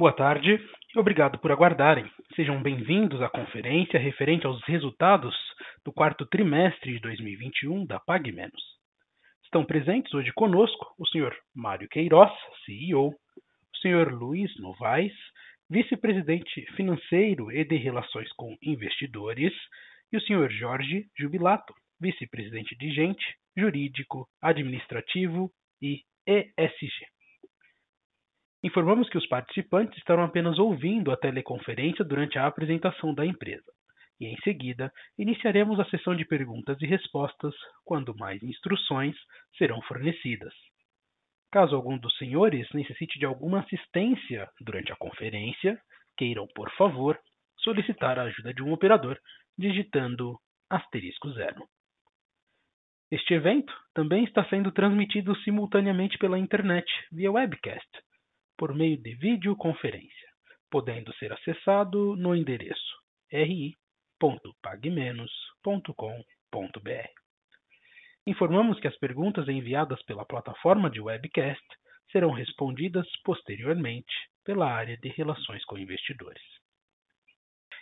Boa tarde e obrigado por aguardarem. Sejam bem-vindos à conferência referente aos resultados do quarto trimestre de 2021 da Pag Menos. Estão presentes hoje conosco o Sr. Mário Queiroz, CEO, o Sr. Luiz Novaes, vice-presidente financeiro e de relações com investidores, e o Sr. Jorge Jubilato, vice-presidente de gente, jurídico, administrativo e ESG. Informamos que os participantes estarão apenas ouvindo a teleconferência durante a apresentação da empresa e, em seguida, iniciaremos a sessão de perguntas e respostas quando mais instruções serão fornecidas. Caso algum dos senhores necessite de alguma assistência durante a conferência, queiram, por favor, solicitar a ajuda de um operador digitando asterisco zero. Este evento também está sendo transmitido simultaneamente pela internet via webcast por meio de videoconferência, podendo ser acessado no endereço ri.pagmenos.com.br. Informamos que as perguntas enviadas pela plataforma de webcast serão respondidas posteriormente pela área de relações com investidores.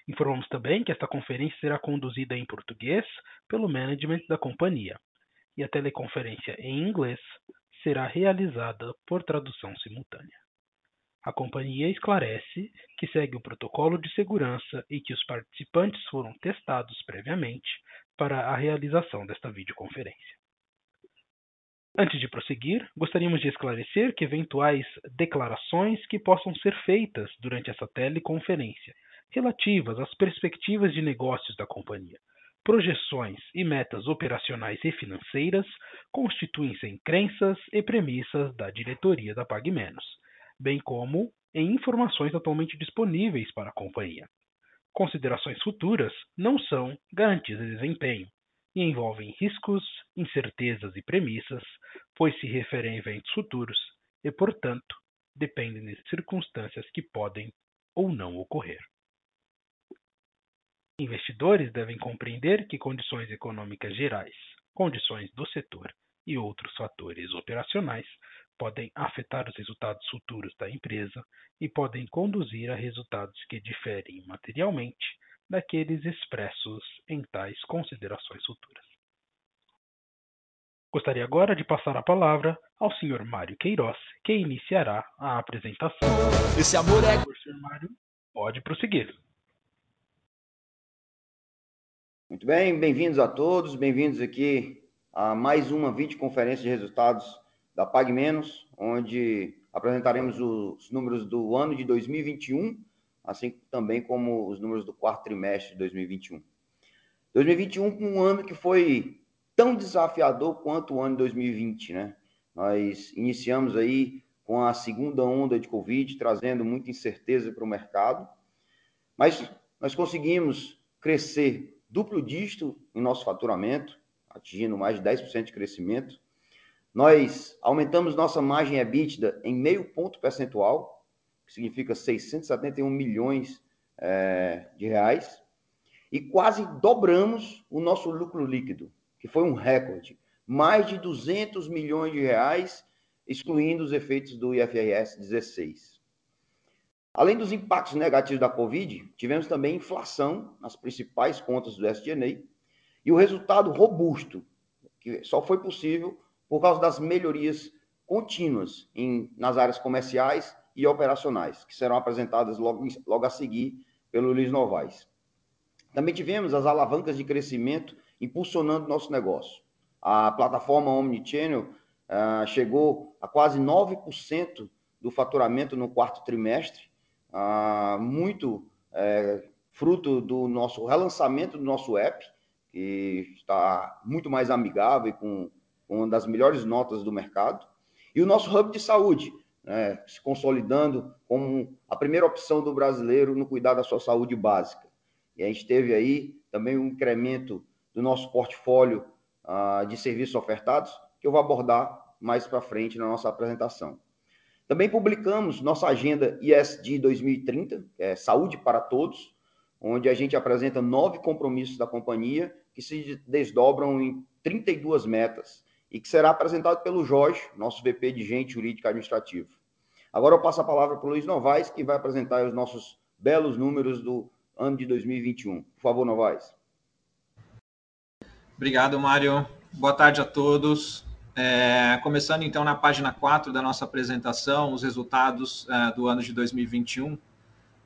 Informamos também que esta conferência será conduzida em português pelo management da companhia e a teleconferência em inglês será realizada por tradução simultânea. A companhia esclarece que segue o protocolo de segurança e que os participantes foram testados previamente para a realização desta videoconferência. Antes de prosseguir, gostaríamos de esclarecer que eventuais declarações que possam ser feitas durante essa teleconferência relativas às perspectivas de negócios da companhia, projeções e metas operacionais e financeiras constituem-se em crenças e premissas da diretoria da PagMenos bem como em informações atualmente disponíveis para a companhia. Considerações futuras não são garantias de desempenho e envolvem riscos, incertezas e premissas, pois se referem a eventos futuros e, portanto, dependem de circunstâncias que podem ou não ocorrer. Investidores devem compreender que condições econômicas gerais, condições do setor e outros fatores operacionais podem afetar os resultados futuros da empresa e podem conduzir a resultados que diferem materialmente daqueles expressos em tais considerações futuras. Gostaria agora de passar a palavra ao Sr. Mário Queiroz, que iniciará a apresentação. Esse amor é. Sr. Mário, pode prosseguir. Muito bem, bem-vindos a todos, bem-vindos aqui a mais uma videoconferência de resultados da Pag Menos, onde apresentaremos os números do ano de 2021, assim também como os números do quarto trimestre de 2021. 2021 um ano que foi tão desafiador quanto o ano de 2020, né? Nós iniciamos aí com a segunda onda de Covid, trazendo muita incerteza para o mercado, mas nós conseguimos crescer duplo dígito em nosso faturamento, atingindo mais de 10% de crescimento, nós aumentamos nossa margem EBITDA em meio ponto percentual, que significa 671 milhões é, de reais, e quase dobramos o nosso lucro líquido, que foi um recorde, mais de 200 milhões de reais, excluindo os efeitos do IFRS 16. Além dos impactos negativos da Covid, tivemos também inflação nas principais contas do SG&A e o resultado robusto, que só foi possível por causa das melhorias contínuas em, nas áreas comerciais e operacionais, que serão apresentadas logo, logo a seguir pelo Luiz Novaes. Também tivemos as alavancas de crescimento impulsionando nosso negócio. A plataforma Omnichannel uh, chegou a quase 9% do faturamento no quarto trimestre, uh, muito uh, fruto do nosso relançamento do nosso app, que está muito mais amigável e com uma das melhores notas do mercado, e o nosso hub de saúde, né, se consolidando como a primeira opção do brasileiro no cuidar da sua saúde básica. E a gente teve aí também um incremento do nosso portfólio uh, de serviços ofertados, que eu vou abordar mais para frente na nossa apresentação. Também publicamos nossa agenda ISD 2030, que é Saúde para Todos, onde a gente apresenta nove compromissos da companhia que se desdobram em 32 metas, e que será apresentado pelo Jorge, nosso VP de Gente Jurídica Administrativa. Agora eu passo a palavra para o Luiz Novaes, que vai apresentar os nossos belos números do ano de 2021. Por favor, Novaes. Obrigado, Mário. Boa tarde a todos. É, começando então na página 4 da nossa apresentação, os resultados é, do ano de 2021.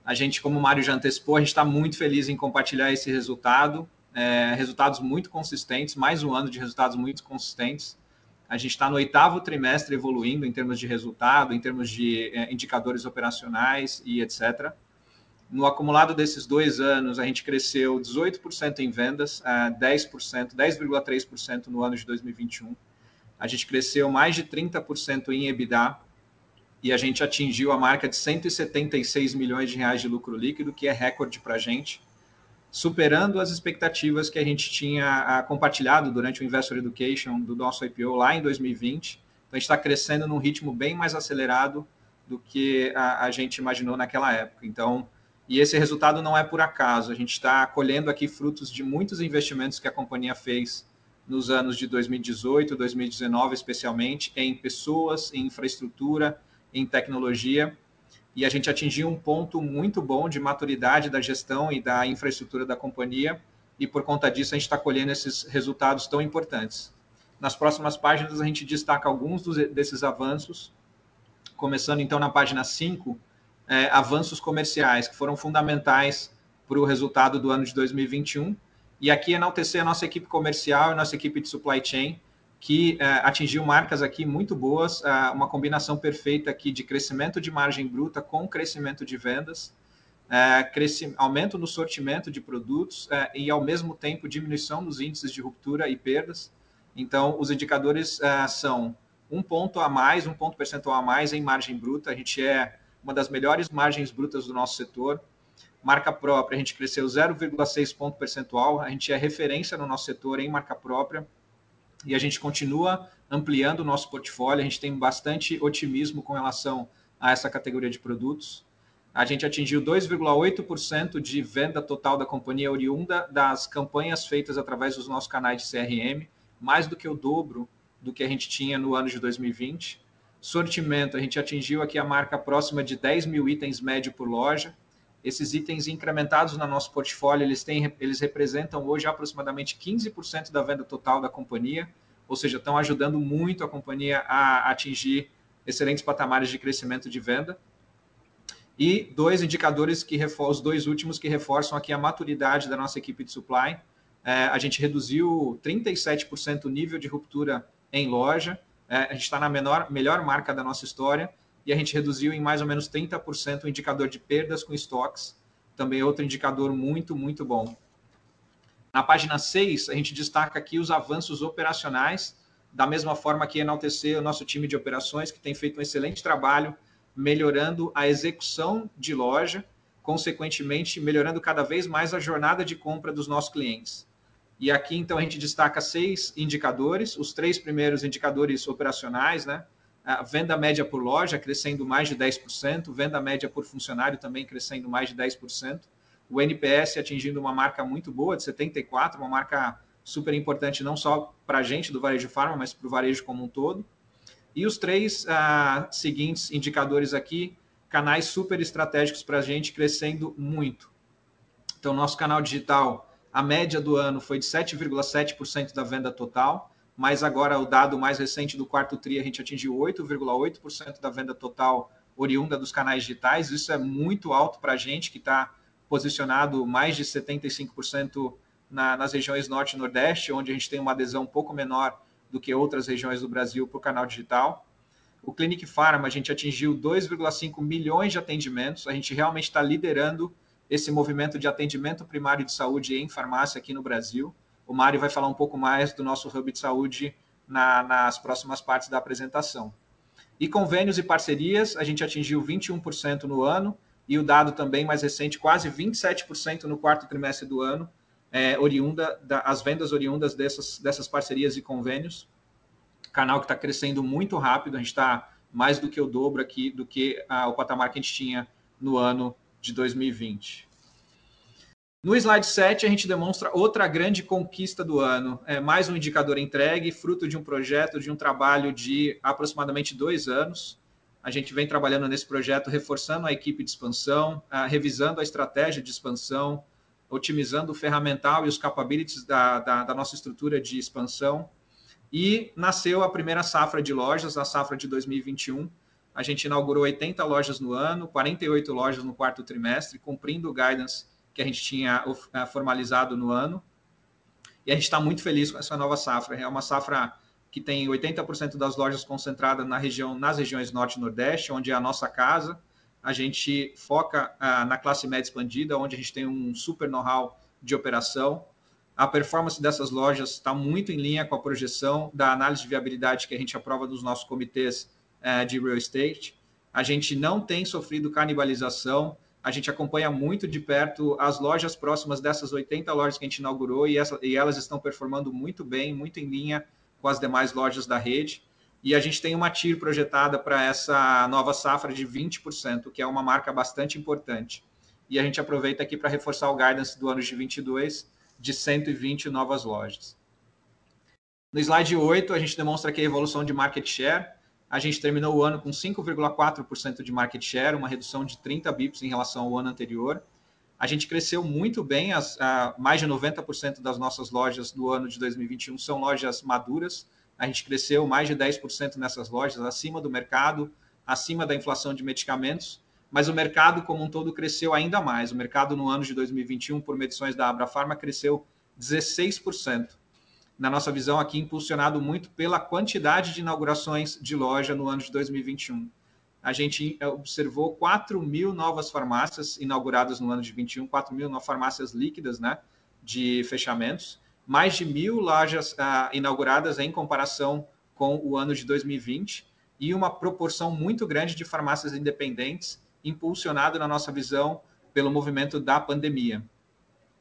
A gente, como o Mário já antecipou, a gente está muito feliz em compartilhar esse resultado. É, resultados muito consistentes, mais um ano de resultados muito consistentes. A gente está no oitavo trimestre evoluindo em termos de resultado, em termos de é, indicadores operacionais e etc. No acumulado desses dois anos, a gente cresceu 18% em vendas, 10%, 10,3% no ano de 2021. A gente cresceu mais de 30% em EBITDA e a gente atingiu a marca de 176 milhões de reais de lucro líquido, que é recorde para a gente, superando as expectativas que a gente tinha ah, compartilhado durante o Investor Education do nosso IPO lá em 2020. Então, a gente está crescendo num ritmo bem mais acelerado do que a, a gente imaginou naquela época. Então, e esse resultado não é por acaso. A gente está colhendo aqui frutos de muitos investimentos que a companhia fez nos anos de 2018, 2019, especialmente, em pessoas, em infraestrutura, em tecnologia. E a gente atingiu um ponto muito bom de maturidade da gestão e da infraestrutura da companhia. E por conta disso, a gente está colhendo esses resultados tão importantes. Nas próximas páginas, a gente destaca alguns dos, desses avanços. Começando então na página 5, é, avanços comerciais que foram fundamentais para o resultado do ano de 2021. E aqui enaltecer a nossa equipe comercial e nossa equipe de supply chain, que é, atingiu marcas aqui muito boas, é, uma combinação perfeita aqui de crescimento de margem bruta com crescimento de vendas, crescimento, aumento no sortimento de produtos e, ao mesmo tempo, diminuição nos índices de ruptura e perdas. Então, os indicadores são um ponto a mais, um ponto percentual a mais em margem bruta. A gente é uma das melhores margens brutas do nosso setor. Marca própria, a gente cresceu 0,6 ponto percentual, a gente é referência no nosso setor em marca própria e a gente continua ampliando o nosso portfólio, a gente tem bastante otimismo com relação a essa categoria de produtos. A gente atingiu 2,8% de venda total da companhia oriunda das campanhas feitas através dos nossos canais de CRM, mais do que o dobro do que a gente tinha no ano de 2020. Sortimento, a gente atingiu aqui a marca próxima de 10 mil itens médio por loja. Esses itens incrementados no nosso portfólio, eles, têm, eles representam hoje aproximadamente 15% da venda total da companhia, ou seja, estão ajudando muito a companhia a atingir excelentes patamares de crescimento de venda. E dois indicadores que os dois últimos que reforçam aqui a maturidade da nossa equipe de supply. É, a gente reduziu 37% o nível de ruptura em loja, é, a gente está na menor, melhor marca da nossa história e a gente reduziu em mais ou menos 30% o indicador de perdas com estoques, também outro indicador muito, muito bom. Na página 6, a gente destaca aqui os avanços operacionais, da mesma forma que enaltecer o nosso time de operações, que tem feito um excelente trabalho melhorando a execução de loja, consequentemente, melhorando cada vez mais a jornada de compra dos nossos clientes. E aqui, então, a gente destaca seis indicadores, os três primeiros indicadores operacionais, né? A venda média por loja crescendo mais de 10%, venda média por funcionário também crescendo mais de 10%, o NPS atingindo uma marca muito boa, de 74, uma marca super importante não só para a gente do varejo farma, mas para o varejo como um todo. E os três ah, seguintes indicadores aqui, canais super estratégicos para a gente, crescendo muito. Então, nosso canal digital a média do ano foi de 7,7% da venda total, mas agora o dado mais recente do quarto TRI, a gente atingiu 8,8% da venda total oriunda dos canais digitais. Isso é muito alto para a gente, que está posicionado mais de 75% na, nas regiões Norte e Nordeste, onde a gente tem uma adesão um pouco menor do que outras regiões do Brasil para o canal digital. O Clinic Pharma, a gente atingiu 2,5 milhões de atendimentos, a gente realmente está liderando esse movimento de atendimento primário de saúde em farmácia aqui no Brasil. O Mário vai falar um pouco mais do nosso hub de saúde na, nas próximas partes da apresentação. E convênios e parcerias, a gente atingiu 21% no ano, e o dado também mais recente, quase 27% no quarto trimestre do ano, é, oriunda da, as vendas oriundas dessas, dessas parcerias e convênios. Canal que está crescendo muito rápido, a gente está mais do que o dobro aqui do que a, o patamar que a gente tinha no ano de 2020. No slide 7, a gente demonstra outra grande conquista do ano. É mais um indicador entregue, fruto de um projeto, de um trabalho de aproximadamente dois anos. A gente vem trabalhando nesse projeto, reforçando a equipe de expansão, revisando a estratégia de expansão, otimizando o ferramental e os capabilities da, da, da nossa estrutura de expansão. E nasceu a primeira safra de lojas, a safra de 2021. A gente inaugurou 80 lojas no ano, 48 lojas no quarto trimestre, cumprindo o guidance que a gente tinha eh, formalizado no ano. E a gente está muito feliz com essa nova safra. É uma safra que tem 80% das lojas concentradas na região, nas regiões norte e nordeste, onde é a nossa casa. A gente foca ah, na classe média expandida, onde a gente tem um super know-how de operação. A performance dessas lojas está muito em linha com a projeção da análise de viabilidade que a gente aprova dos nossos comitês eh, de real estate. A gente não tem sofrido canibalização, a gente acompanha muito de perto as lojas próximas dessas 80 lojas que a gente inaugurou e, essa, e elas estão performando muito bem, muito em linha com as demais lojas da rede. E a gente tem uma TIR projetada para essa nova safra de 20%, que é uma marca bastante importante. E a gente aproveita aqui para reforçar o guidance do ano de 22 de 120 novas lojas. No slide 8, a gente demonstra aqui a evolução de market share. A gente terminou o ano com 5,4% de market share, uma redução de 30 bips em relação ao ano anterior. A gente cresceu muito bem, as, a, mais de 90% das nossas lojas do ano de 2021 são lojas maduras. A gente cresceu mais de 10% nessas lojas, acima do mercado, acima da inflação de medicamentos, mas o mercado como um todo cresceu ainda mais. O mercado no ano de 2021, por medições da Abrafarma, cresceu 16% na nossa visão aqui, impulsionado muito pela quantidade de inaugurações de loja no ano de 2021. A gente eh, observou 4 mil novas farmácias inauguradas no ano de 21, 4 mil farmácias líquidas, né, de fechamentos, mais de mil lojas ah, inauguradas em comparação com o ano de 2020 e uma proporção muito grande de farmácias independentes, impulsionado na nossa visão pelo movimento da pandemia.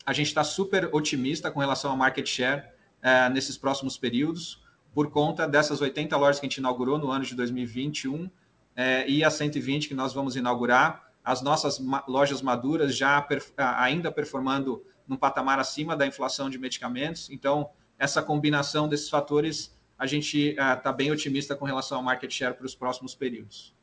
A gente está super otimista com relação ao market share é, nesses próximos períodos, por conta dessas 80 lojas que a gente inaugurou no ano de 2021 é, e as 120 que nós vamos inaugurar, as nossas lojas maduras já ainda performando num patamar acima da inflação de medicamentos. Então, essa combinação desses fatores, a gente está é, bem otimista com relação ao market share para os próximos períodos.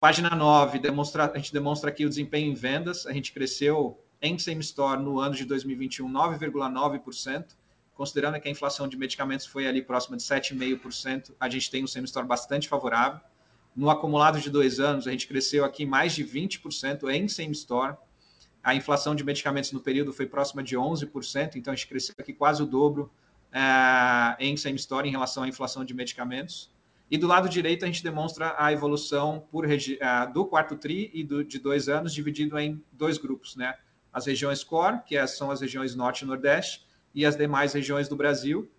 Página 9, demonstra, a gente demonstra aqui o desempenho em vendas. A gente cresceu em same store no ano de 2021 9,9%, considerando que a inflação de medicamentos foi ali próxima de 7,5%, a gente tem um semestre bastante favorável. No acumulado de dois anos, a gente cresceu aqui mais de 20% em same-store. A inflação de medicamentos no período foi próxima de 11%, então a gente cresceu aqui quase o dobro uh, em same-store em relação à inflação de medicamentos. E do lado direito, a gente demonstra a evolução por, uh, do quarto TRI e do, de dois anos, dividido em dois grupos, né? As regiões core, que é, são as regiões norte e nordeste, e as demais regiões do Brasil.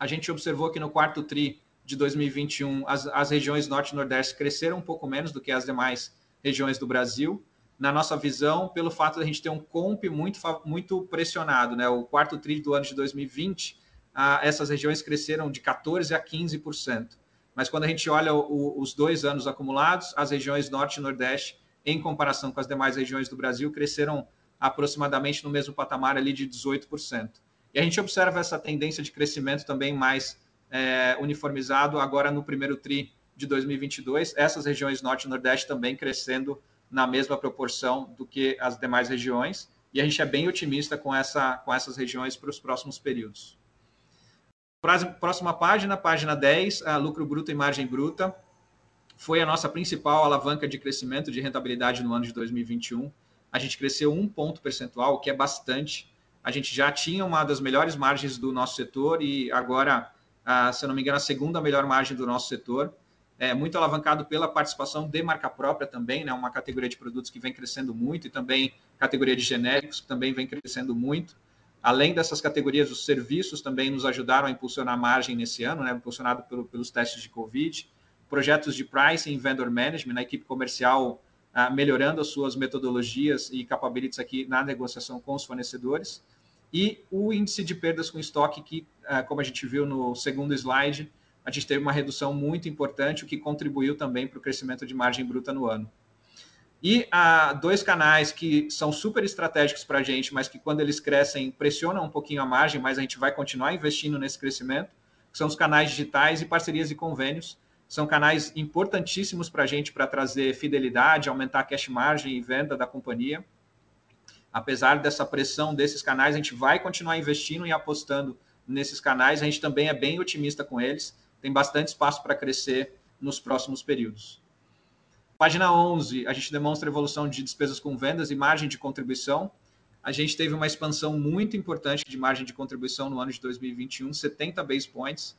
A gente observou que no quarto TRI de 2021, as, as regiões Norte e Nordeste cresceram um pouco menos do que as demais regiões do Brasil. Na nossa visão, pelo fato de a gente ter um comp muito, muito pressionado, né? o quarto TRI do ano de 2020, ah, essas regiões cresceram de 14% a 15%. Mas quando a gente olha o, os dois anos acumulados, as regiões Norte e Nordeste, em comparação com as demais regiões do Brasil, cresceram aproximadamente no mesmo patamar ali de 18%. E a gente observa essa tendência de crescimento também mais é, uniformizado agora no primeiro TRI de 2022, essas regiões Norte e Nordeste também crescendo na mesma proporção do que as demais regiões, e a gente é bem otimista com, essa, com essas regiões para os próximos períodos. Próxima página, página 10, a lucro bruto e margem bruta, foi a nossa principal alavanca de crescimento de rentabilidade no ano de 2021. A gente cresceu um ponto percentual, o que é bastante, a gente já tinha uma das melhores margens do nosso setor e agora, se eu não me engano, a segunda melhor margem do nosso setor. É muito alavancado pela participação de marca própria também, né? Uma categoria de produtos que vem crescendo muito e também categoria de genéricos que também vem crescendo muito. Além dessas categorias, os serviços também nos ajudaram a impulsionar a margem nesse ano, né? Impulsionado pelo, pelos testes de Covid. Projetos de pricing e vendor management, na equipe comercial melhorando as suas metodologias e capabilities aqui na negociação com os fornecedores e o índice de perdas com estoque, que, é, como a gente viu no segundo slide, a gente teve uma redução muito importante, o que contribuiu também para o crescimento de margem bruta no ano. E há dois canais que são super estratégicos para a gente, mas que quando eles crescem pressionam um pouquinho a margem, mas a gente vai continuar investindo nesse crescimento, que são os canais digitais e parcerias e convênios. São canais importantíssimos para a gente para trazer fidelidade, aumentar a cash margem e venda da companhia. Apesar dessa pressão desses canais, a gente vai continuar investindo e apostando nesses canais. A gente também é bem otimista com eles. Tem bastante espaço para crescer nos próximos períodos. Página 11, a gente demonstra a evolução de despesas com vendas e margem de contribuição. A gente teve uma expansão muito importante de margem de contribuição no ano de 2021, 70 base points,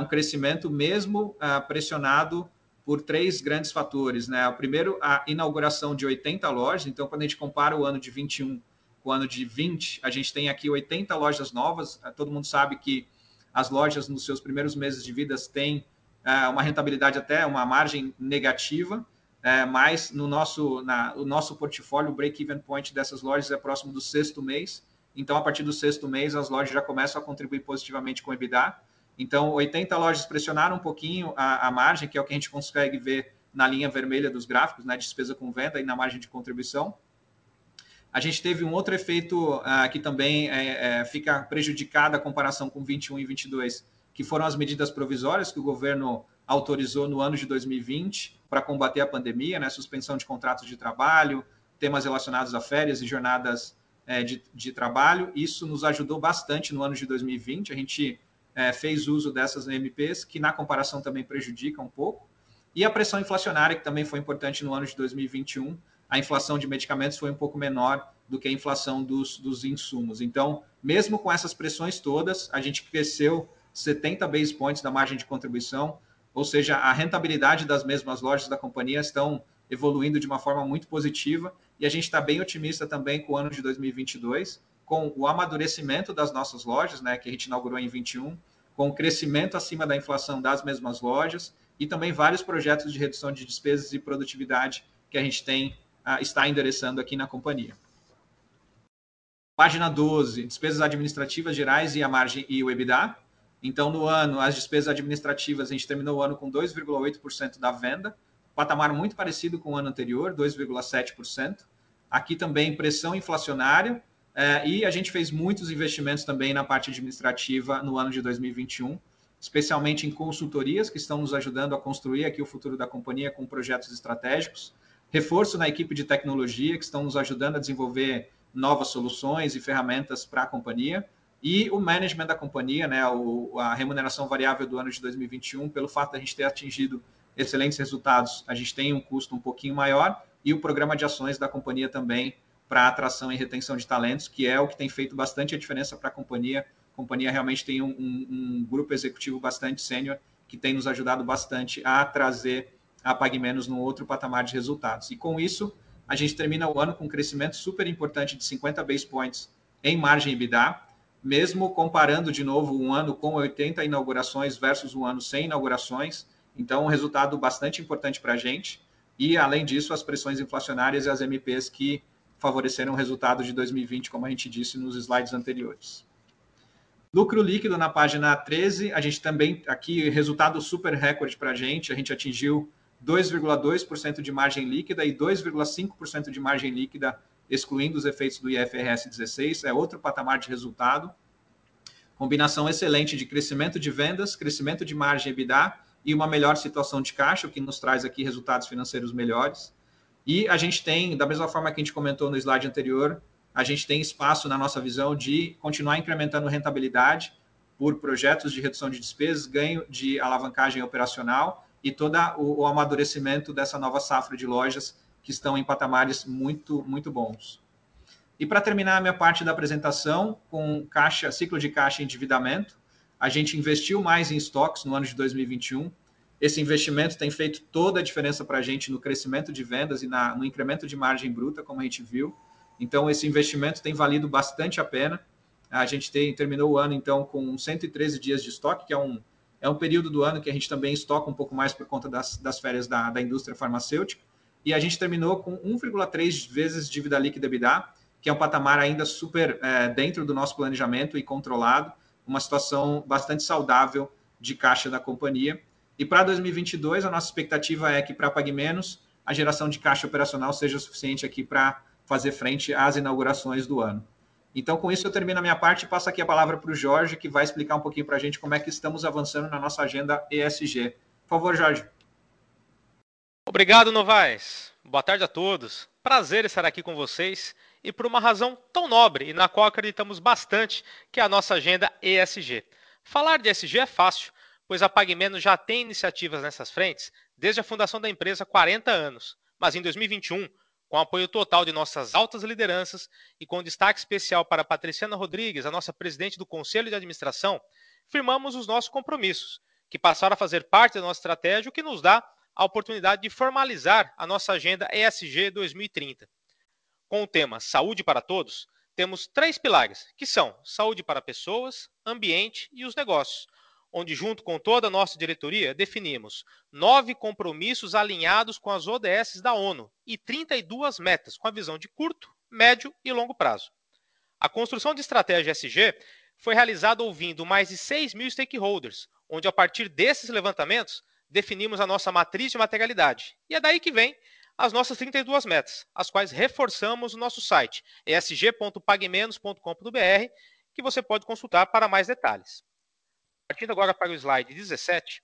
um crescimento mesmo pressionado por três grandes fatores. Né? O primeiro, a inauguração de 80 lojas. Então, quando a gente compara o ano de 21 com o ano de 20, a gente tem aqui 80 lojas novas. Todo mundo sabe que as lojas, nos seus primeiros meses de vida, têm uh, uma rentabilidade até, uma margem negativa. É, mas no nosso, na, o nosso portfólio, o break-even point dessas lojas é próximo do sexto mês. Então, a partir do sexto mês, as lojas já começam a contribuir positivamente com o EBITDA. Então, 80 lojas pressionaram um pouquinho a, a, margem, que é o que a gente consegue ver na linha vermelha dos gráficos, né, despesa com venda e na margem de contribuição. A gente teve um outro efeito uh, que também é, é, fica prejudicado a comparação com 21 e 22, que foram as medidas provisórias que o governo autorizou no ano de 2020 para combater a pandemia, né, suspensão de contratos de trabalho, temas relacionados a férias e jornadas é, de, de trabalho. Isso nos ajudou bastante no ano de 2020. A gente é, fez uso dessas MPs, que na comparação também prejudica um pouco. E a pressão inflacionária, que também foi importante no ano de 2021, a inflação de medicamentos foi um pouco menor do que a inflação dos, dos insumos. Então, mesmo com essas pressões todas, a gente cresceu 70 base points da margem de contribuição, ou seja, a rentabilidade das mesmas lojas da companhia estão evoluindo de uma forma muito positiva e a gente está bem otimista também com o ano de 2022, com o amadurecimento das nossas lojas, né, que a gente inaugurou em 21, com o crescimento acima da inflação das mesmas lojas e também vários projetos de redução de despesas e produtividade que a gente tem uh, está endereçando aqui na companhia. Página 12, despesas administrativas gerais e a margem e o EBITDA. Então, no ano, as despesas administrativas, a gente terminou o ano com 2,8% da venda, patamar muito parecido com o ano anterior, 2,7%. Aqui também pressão inflacionária, e a gente fez muitos investimentos também na parte administrativa no ano de 2021, especialmente em consultorias que estão nos ajudando a construir aqui o futuro da companhia com projetos estratégicos, reforço na equipe de tecnologia que estão nos ajudando a desenvolver novas soluções e ferramentas para a companhia e o management da companhia, né, o, a remuneração variável do ano de 2021, pelo fato de a gente ter atingido excelentes resultados, a gente tem um custo um pouquinho maior e o programa de ações da companhia também para atração e retenção de talentos, que é o que tem feito bastante a diferença para a companhia. A companhia realmente tem um, um, um grupo executivo bastante sênior que tem nos ajudado bastante a trazer a PagMenos num outro patamar de resultados. E com isso, a gente termina o ano com um crescimento super importante de 50 base points em margem EBITDA, mesmo comparando de novo um ano com 80 inaugurações versus um ano sem inaugurações. Então, um resultado bastante importante para a gente. E, além disso, as pressões inflacionárias e as MPs que favoreceram o resultado de 2020, como a gente disse nos slides anteriores. Lucro líquido na página 13, a gente também, aqui, resultado super recorde para a gente, a gente atingiu 2,2% de margem líquida e 2,5% de margem líquida, excluindo os efeitos do IFRS 16, é outro patamar de resultado. Combinação excelente de crescimento de vendas, crescimento de margem EBITDA e uma melhor situação de caixa, o que nos traz aqui resultados financeiros melhores. E a gente tem, da mesma forma que a gente comentou no slide anterior, a gente tem espaço na nossa visão de continuar incrementando rentabilidade por projetos de redução de despesas, ganho de alavancagem operacional e todo o, o amadurecimento dessa nova safra de lojas que estão em patamares muito, muito bons. E para terminar a minha parte da apresentação, com caixa, ciclo de caixa e endividamento, a gente investiu mais em estoques no ano de 2021, esse investimento tem feito toda a diferença para a gente no crescimento de vendas e na, no incremento de margem bruta, como a gente viu. Então, esse investimento tem valido bastante a pena. A gente tem, terminou o ano, então, com 113 dias de estoque, que é um, é um período do ano que a gente também estoca um pouco mais por conta das, das férias da, da indústria farmacêutica. E a gente terminou com 1,3 vezes dívida líquida EBITDA, que é um patamar ainda super é, dentro do nosso planejamento e controlado, uma situação bastante saudável de caixa da companhia. E para 2022, a nossa expectativa é que para Pague Menos, a geração de caixa operacional seja suficiente aqui para fazer frente às inaugurações do ano. Então, com isso, eu termino a minha parte e passo aqui a palavra para o Jorge, que vai explicar um pouquinho para a gente como é que estamos avançando na nossa agenda ESG. Por favor, Jorge. Obrigado, Novaes. Boa tarde a todos. Prazer estar aqui com vocês e por uma razão tão nobre e na qual acreditamos bastante, que é a nossa agenda ESG. Falar de ESG é fácil, pois a PagMenos já tem iniciativas nessas frentes desde a fundação da empresa há 40 anos. Mas em 2021, com apoio total de nossas altas lideranças e com destaque especial para Patriciana Rodrigues, a nossa presidente do Conselho de Administração, firmamos os nossos compromissos, que passaram a fazer parte da nossa estratégia, o que nos dá a oportunidade de formalizar a nossa agenda ESG 2030. Com o tema Saúde para Todos, temos três pilares, que são saúde para pessoas, ambiente e os negócios, onde, junto com toda a nossa diretoria, definimos nove compromissos alinhados com as ODS da ONU e 32 metas com a visão de curto, médio e longo prazo. A construção de estratégia SG foi realizada ouvindo mais de 6 mil stakeholders, onde, a partir desses levantamentos, definimos a nossa matriz de materialidade. E é daí que vem as nossas 32 metas, as quais reforçamos no nosso site esg.pagmenos.com.br, que você pode consultar para mais detalhes. Partindo agora para o slide 17,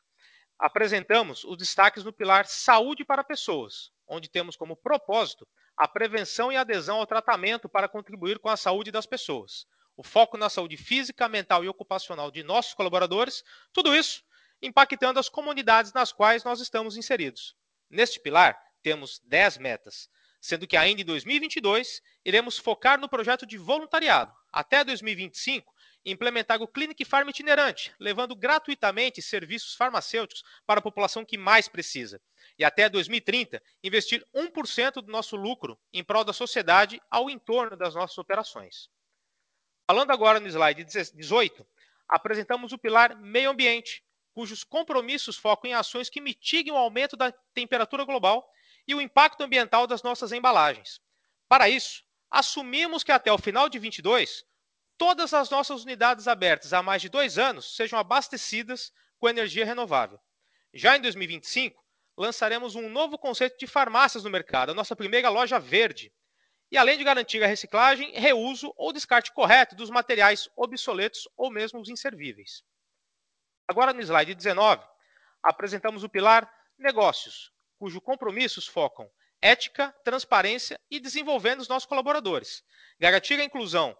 apresentamos os destaques no pilar Saúde para Pessoas, onde temos como propósito a prevenção e adesão ao tratamento para contribuir com a saúde das pessoas. O foco na saúde física, mental e ocupacional de nossos colaboradores, tudo isso impactando as comunidades nas quais nós estamos inseridos. Neste pilar, temos 10 metas, sendo que ainda em 2022 iremos focar no projeto de voluntariado. Até 2025, implementar o Clinic Farm itinerante, levando gratuitamente serviços farmacêuticos para a população que mais precisa. E até 2030, investir 1% do nosso lucro em prol da sociedade ao entorno das nossas operações. Falando agora no slide 18, apresentamos o pilar meio ambiente, cujos compromissos focam em ações que mitiguem o aumento da temperatura global e o impacto ambiental das nossas embalagens. Para isso, assumimos que até o final de 22 todas as nossas unidades abertas há mais de dois anos sejam abastecidas com energia renovável. Já em 2025, lançaremos um novo conceito de farmácias no mercado, a nossa primeira loja verde. E além de garantir a reciclagem, reuso ou descarte correto dos materiais obsoletos ou mesmo os inservíveis. Agora no slide 19, apresentamos o pilar negócios, cujos compromissos focam ética, transparência e desenvolvendo os nossos colaboradores. Garantir a inclusão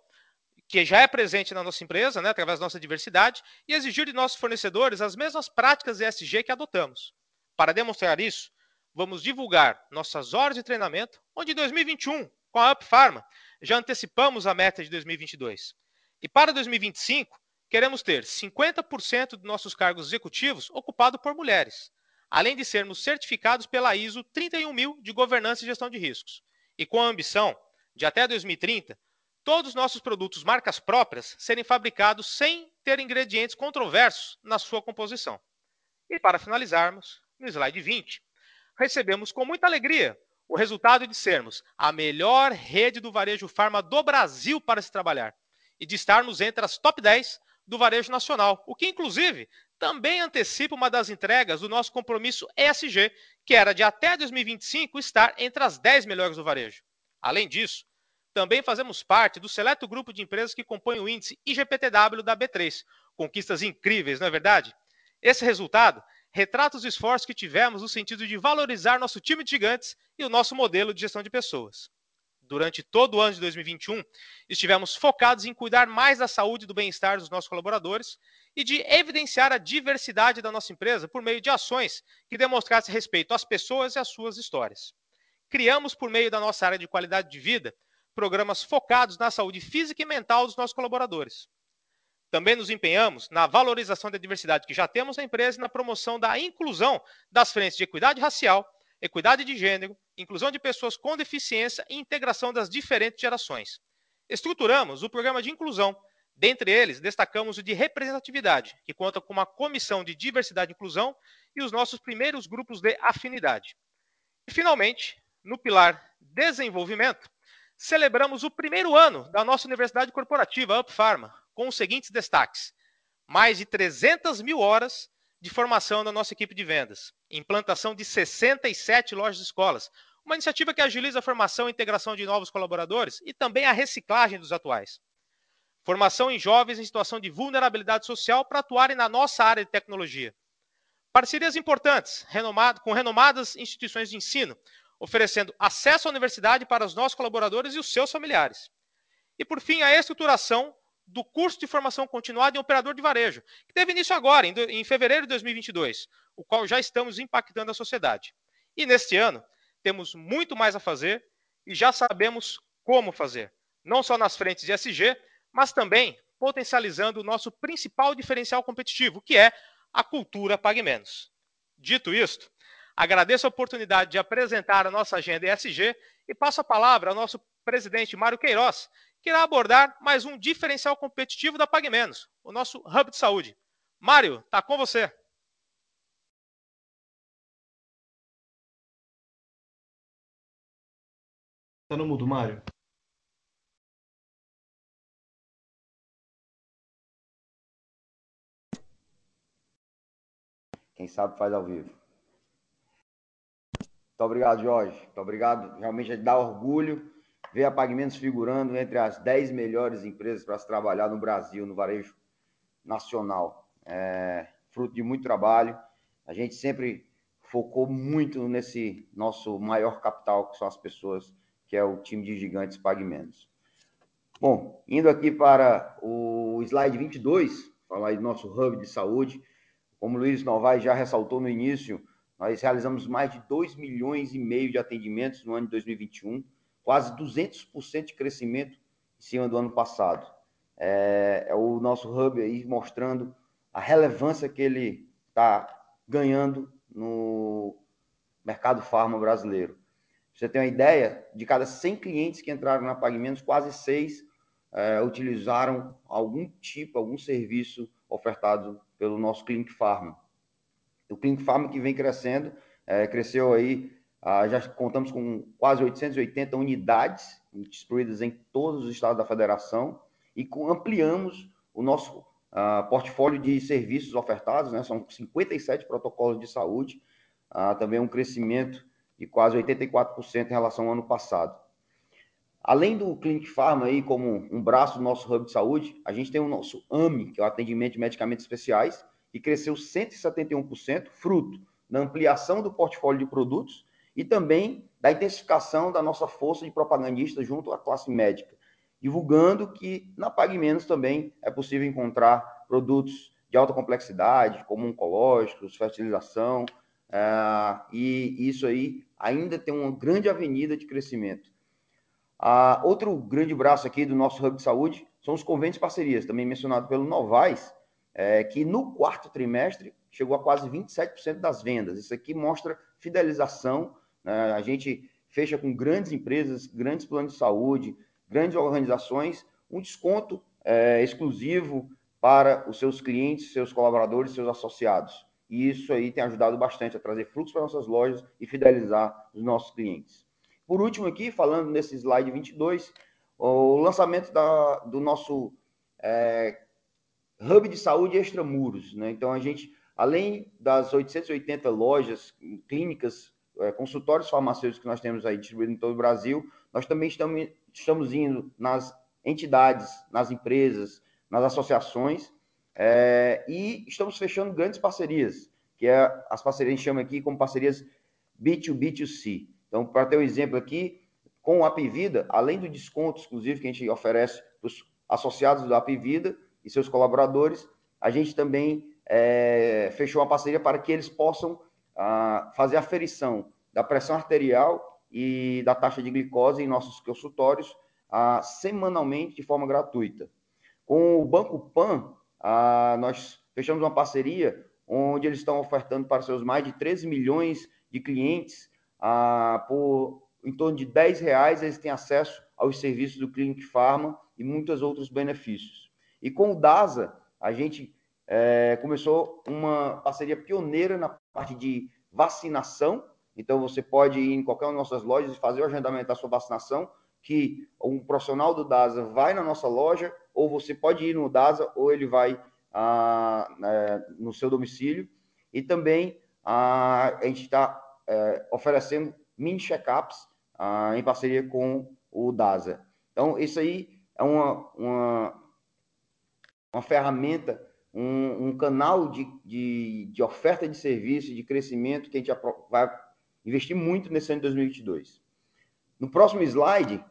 que já é presente na nossa empresa, né, através da nossa diversidade, e exigir de nossos fornecedores as mesmas práticas ESG que adotamos. Para demonstrar isso, vamos divulgar nossas horas de treinamento, onde em 2021, com a Up Pharma, já antecipamos a meta de 2022. E para 2025, queremos ter 50% dos nossos cargos executivos ocupados por mulheres, além de sermos certificados pela ISO 31000 de governança e gestão de riscos. E com a ambição de até 2030 todos os nossos produtos marcas próprias serem fabricados sem ter ingredientes controversos na sua composição. E para finalizarmos, no slide 20, recebemos com muita alegria o resultado de sermos a melhor rede do varejo farma do Brasil para se trabalhar e de estarmos entre as top 10 do varejo nacional, o que inclusive também antecipa uma das entregas do nosso compromisso ESG, que era de até 2025 estar entre as 10 melhores do varejo. Além disso, também fazemos parte do seleto grupo de empresas que compõem o índice IGPTW da B3. Conquistas incríveis, não é verdade? Esse resultado retrata os esforços que tivemos no sentido de valorizar nosso time de gigantes e o nosso modelo de gestão de pessoas. Durante todo o ano de 2021, estivemos focados em cuidar mais da saúde e do bem-estar dos nossos colaboradores e de evidenciar a diversidade da nossa empresa por meio de ações que demonstrassem respeito às pessoas e às suas histórias. Criamos, por meio da nossa área de qualidade de vida, programas focados na saúde física e mental dos nossos colaboradores. Também nos empenhamos na valorização da diversidade que já temos na empresa e na promoção da inclusão das frentes de equidade racial, equidade de gênero, inclusão de pessoas com deficiência e integração das diferentes gerações. Estruturamos o programa de inclusão. Dentre eles, destacamos o de representatividade, que conta com uma comissão de diversidade e inclusão e os nossos primeiros grupos de afinidade. E, finalmente, no pilar desenvolvimento, celebramos o primeiro ano da nossa universidade corporativa, Up Pharma, com os seguintes destaques: mais de 300 mil horas de formação da nossa equipe de vendas, implantação de 67 lojas de escolas, uma iniciativa que agiliza a formação e integração de novos colaboradores e também a reciclagem dos atuais. Formação em jovens em situação de vulnerabilidade social para atuarem na nossa área de tecnologia. Parcerias importantes renomado, com renomadas instituições de ensino, oferecendo acesso à universidade para os nossos colaboradores e os seus familiares. E, por fim, a estruturação do curso de formação continuada em operador de varejo, que teve início agora, em, fevereiro de 2022, o qual já estamos impactando a sociedade. E neste ano, temos muito mais a fazer e já sabemos como fazer, não só nas frentes de SG, mas também potencializando o nosso principal diferencial competitivo, que é a cultura Pague Menos. Dito isto, agradeço a oportunidade de apresentar a nossa agenda ESG e passo a palavra ao nosso presidente Mário Queiroz, que irá abordar mais um diferencial competitivo da Pague Menos, o nosso Hub de Saúde. Mário, está com você. Está no mudo, Mário. Quem sabe faz ao vivo. Muito obrigado, Jorge. Muito obrigado. Realmente dá orgulho ver a Pagamentos figurando entre as 10 melhores empresas para se trabalhar no Brasil, no varejo nacional. É fruto de muito trabalho. A gente sempre focou muito nesse nosso maior capital, que são as pessoas, que é o time de gigantes Pagamentos. Bom, indo aqui para o slide 22, falar aí do nosso hub de saúde. Como o Luiz Novaes já ressaltou no início, nós realizamos mais de 2 milhões e meio de atendimentos no ano de 2021, quase 200% de crescimento em cima do ano passado. É, é o nosso hub aí mostrando a relevância que ele está ganhando no mercado farma brasileiro. você tem uma ideia, de cada 100 clientes que entraram na Pagamentos, quase 6 é, utilizaram algum tipo, algum serviço ofertado pelo nosso Clinic Farm. O Clinic Farm que vem crescendo, é, cresceu aí, ah, já contamos com quase 880 unidades distribuídas em todos os estados da federação e com, ampliamos o nosso ah, portfólio de serviços ofertados, né, são 57 protocolos de saúde, ah, também um crescimento de quase 84% em relação ao ano passado. Além do Clinic Pharma aí como um braço do nosso hub de saúde, a gente tem o nosso AMI, que é o atendimento de medicamentos especiais, que cresceu 171%, fruto da ampliação do portfólio de produtos e também da intensificação da nossa força de propagandistas junto à classe médica, divulgando que na Pague Menos também é possível encontrar produtos de alta complexidade, como oncológicos, fertilização, é, e isso aí ainda tem uma grande avenida de crescimento. Ah, outro grande braço aqui do nosso Hub de Saúde são os convênios e parcerias, também mencionado pelo Novais, é, que no quarto trimestre chegou a quase 27% das vendas. Isso aqui mostra fidelização. Né? A gente fecha com grandes empresas, grandes planos de saúde, grandes organizações, um desconto é, exclusivo para os seus clientes, seus colaboradores, seus associados. E isso aí tem ajudado bastante a trazer fluxo para nossas lojas e fidelizar os nossos clientes. Por último aqui, falando nesse slide 22, o lançamento da, do nosso é, hub de saúde extramuros. Né? Então, a gente, além das 880 lojas, clínicas, é, consultórios farmacêuticos que nós temos aí distribuídos em todo o Brasil, nós também estamos, estamos indo nas entidades, nas empresas, nas associações, é, e estamos fechando grandes parcerias, que é as parcerias, a gente chama aqui como parcerias B2B2C. Então, para ter um exemplo aqui, com a Apivida, além do desconto exclusivo que a gente oferece para os associados da Apivida e seus colaboradores, a gente também é, fechou uma parceria para que eles possam ah, fazer a aferição da pressão arterial e da taxa de glicose em nossos consultórios ah, semanalmente de forma gratuita. Com o Banco Pan, ah, nós fechamos uma parceria onde eles estão ofertando para seus mais de 13 milhões de clientes por em torno de 10 reais eles têm acesso aos serviços do Clinic Pharma e muitos outros benefícios. E com o DASA, a gente é, começou uma parceria pioneira na parte de vacinação. Então, você pode ir em qualquer uma das nossas lojas e fazer o agendamento da sua vacinação, que um profissional do DASA vai na nossa loja, ou você pode ir no DASA, ou ele vai ah, é, no seu domicílio. E também ah, a gente está é, oferecendo mini check-ups ah, em parceria com o DASA. Então, isso aí é uma, uma, uma ferramenta um, um canal de, de, de, oferta de serviço, de crescimento, que a gente vai investir muito nesse ano de 2022. No próximo slide,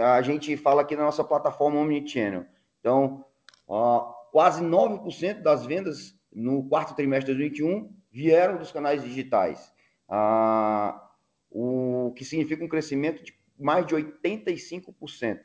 a gente fala aqui na nossa plataforma Omnichannel. Então, ó, quase 9% das vendas no quarto trimestre de 2021 vieram dos canais digitais, ah, o que significa um crescimento de mais de 85%.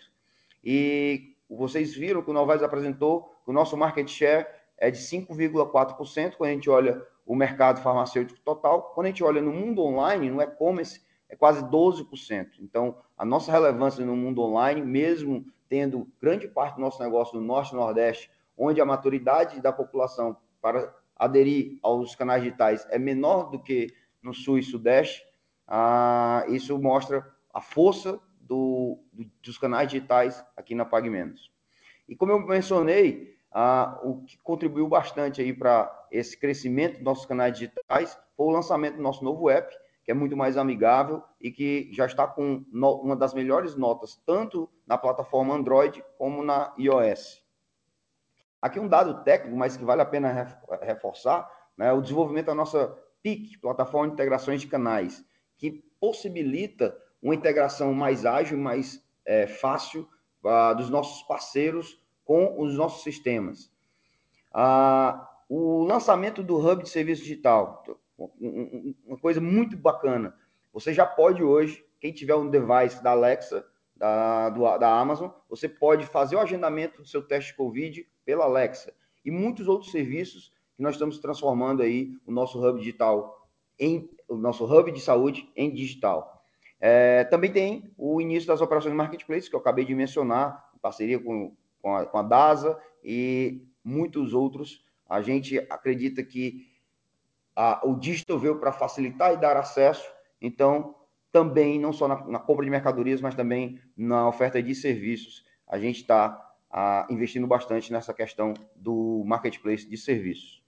E vocês viram que o Novaes apresentou que o nosso market share é de 5,4% quando a gente olha o mercado farmacêutico total. Quando a gente olha no mundo online, no e-commerce, é quase 12%. Então, a nossa relevância no mundo online, mesmo tendo grande parte do nosso negócio no Norte e Nordeste, onde a maturidade da população para aderir aos canais digitais é menor do que no Sul e Sudeste, ah, isso mostra a força do, do, dos canais digitais aqui na PagMenos. E como eu mencionei, ah, o que contribuiu bastante aí para esse crescimento dos nossos canais digitais foi o lançamento do nosso novo app, que é muito mais amigável e que já está com uma das melhores notas, tanto na plataforma Android como na iOS. Aqui um dado técnico, mas que vale a pena reforçar, né, o desenvolvimento da nossa PIC, Plataforma de Integrações de Canais, que possibilita uma integração mais ágil, mais é, fácil uh, dos nossos parceiros com os nossos sistemas. Uh, o lançamento do Hub de Serviço Digital, uma coisa muito bacana. Você já pode hoje, quem tiver um device da Alexa, da, do, da Amazon, você pode fazer o agendamento do seu teste de Covid pela Alexa. E muitos outros serviços que nós estamos transformando aí o nosso hub digital em o nosso hub de saúde em digital. É, também tem o início das operações de marketplace, que eu acabei de mencionar, em parceria com, com, a, com a DASA e muitos outros. A gente acredita que a, o digital veio para facilitar e dar acesso, então também, não só na, na, compra de mercadorias, mas também na oferta de serviços, a gente está investindo bastante nessa questão do marketplace de serviços.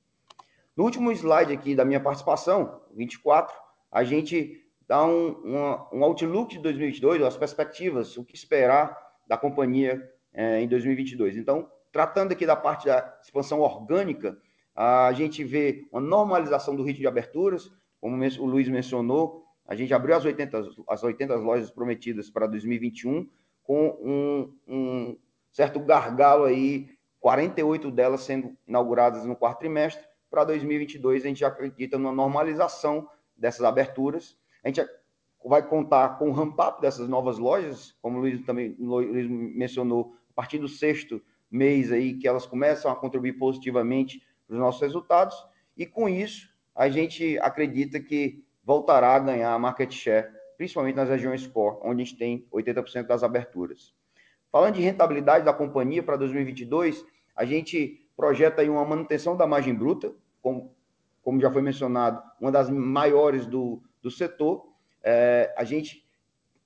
No último slide aqui da minha participação, 24, a gente dá um, um, um outlook de 2022, as perspectivas, o que esperar da companhia é, em 2022. Então, tratando aqui da parte da expansão orgânica, a gente vê uma normalização do ritmo de aberturas, como o Luiz mencionou, a gente abriu as 80, as 80 lojas prometidas para 2021, com um, um certo gargalo aí, 48 delas sendo inauguradas no quarto trimestre. Para 2022, a gente acredita numa normalização dessas aberturas. A gente vai contar com o ramp-up dessas novas lojas, como o Luiz também Luiz mencionou, a partir do sexto mês aí que elas começam a contribuir positivamente para os nossos resultados, e com isso a gente acredita que voltará a ganhar market share, principalmente nas regiões core, onde a gente tem 80% das aberturas. Falando de rentabilidade da companhia para 2022, a gente projeta aí uma manutenção da margem bruta, como, como já foi mencionado, uma das maiores do, do setor. É, a gente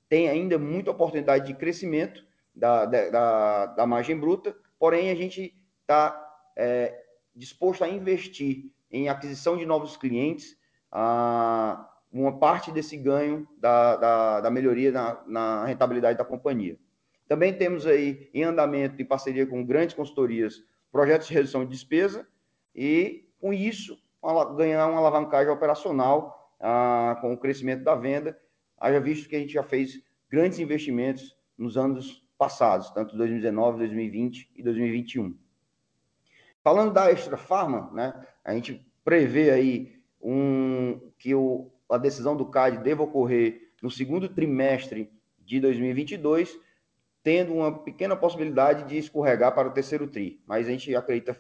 tem ainda muita oportunidade de crescimento da, da, da margem bruta, porém a gente está é, disposto a investir em aquisição de novos clientes, a, uma parte desse ganho da, da, da melhoria na, na, rentabilidade da companhia. Também temos aí em andamento, em parceria com grandes consultorias, projetos de redução de despesa e, com isso, ganhar uma alavancagem operacional ah, com o crescimento da venda, haja visto que a gente já fez grandes investimentos nos anos passados, tanto 2019, 2020 e 2021. Falando da Extra Farma, né, a gente prevê aí um, que o, a decisão do CAD deva ocorrer no segundo trimestre de 2022, tendo uma pequena possibilidade de escorregar para o terceiro TRI, mas a gente acredita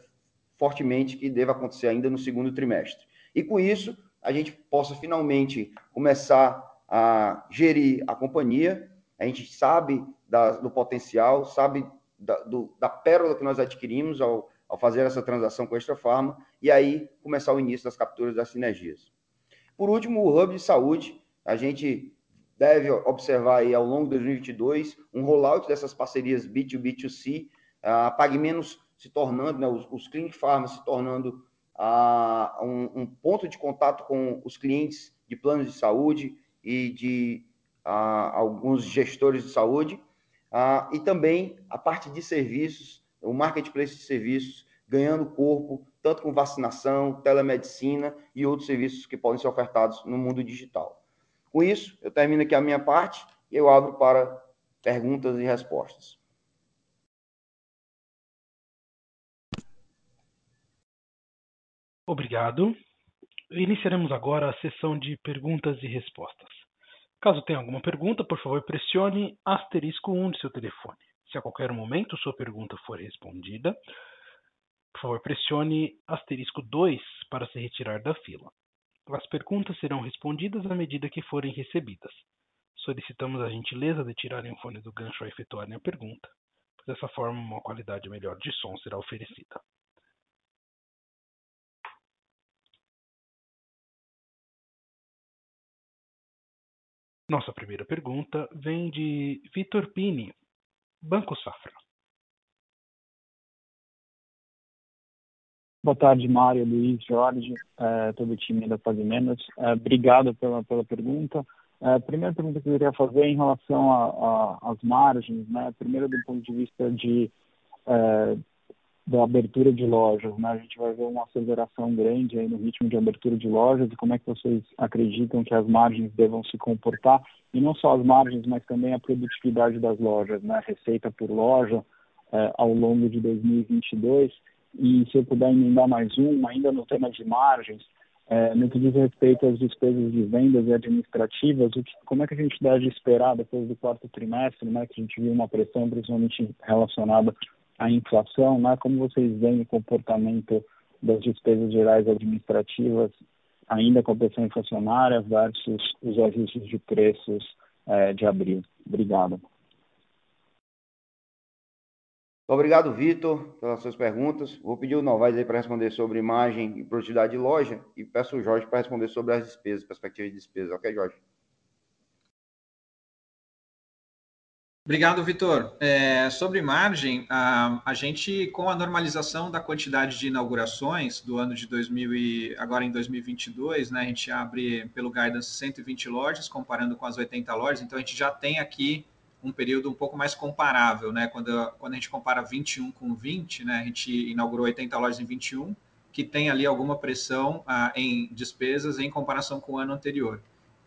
fortemente que deva acontecer ainda no segundo trimestre. E com isso, a gente possa finalmente começar a gerir a companhia, a gente sabe da, do potencial, sabe da, do, da pérola que nós adquirimos ao ao fazer essa transação com a Extra Farma e aí começar o início das capturas das sinergias. Por último, o Hub de Saúde, a gente deve observar aí ao longo de 2022 um rollout dessas parcerias B2B2C, a PagMenos se tornando, né, os, os Clinic Pharma se tornando uh, um, um, ponto de contato com os clientes de planos de saúde e de uh, alguns gestores de saúde, uh, e também a parte de serviços o marketplace de serviços ganhando corpo tanto com vacinação, telemedicina e outros serviços que podem ser ofertados no mundo digital. Com isso, eu termino aqui a minha parte e eu abro para perguntas e respostas. Obrigado. Iniciaremos agora a sessão de perguntas e respostas. Caso tenha alguma pergunta, por favor, pressione asterisco 1 de seu telefone. Se a qualquer momento sua pergunta for respondida, por favor, pressione asterisco 2 para se retirar da fila. As perguntas serão respondidas à medida que forem recebidas. Solicitamos a gentileza de tirarem o fone do gancho ao efetuarem a pergunta, pois dessa forma uma qualidade melhor de som será oferecida. Nossa primeira pergunta vem de Vitor Pini, Banco Safra. Boa tarde, Mário, Luiz, Jorge, é, todo o time da Pague Menos. É, obrigado pela, pela pergunta. É, a primeira pergunta que eu queria fazer é em relação às margens, né? Primeiro do ponto de vista de da abertura de lojas, né? A gente vai ver uma aceleração grande aí no ritmo de abertura de lojas e como é que vocês acreditam que as margens devam se comportar e não só as margens, mas também a produtividade das lojas, né? Receita por loja ao longo de 2022 e se eu puder emendar mais um, ainda no tema de margens, é, no que diz respeito às despesas de vendas e administrativas, o que, como é que a gente deve esperar depois do quarto trimestre, né, que a gente viu uma pressão principalmente relacionada à inflação, né, como vocês veem o comportamento das despesas gerais administrativas ainda com a pressão inflacionária versus os ajustes de preços é, de abril? Obrigado. Obrigado, Vitor, pelas suas perguntas. Vou pedir o Novaes aí para responder sobre imagem e produtividade de loja e peço o Jorge para responder sobre as despesas, perspectiva de despesas. Ok, Jorge? Obrigado, Vitor. É, sobre margem, a, a, gente, com a normalização da quantidade de inaugurações do ano de 2000 e agora em 2022, né, a gente abre pelo guidance 120 lojas, comparando com as 80 lojas, então a gente já tem aqui um período um pouco mais comparável, né? Quando, quando a gente compara 21 com 20, né? A gente inaugurou 80 lojas em 21, que tem ali alguma pressão ah, em despesas em comparação com o ano anterior.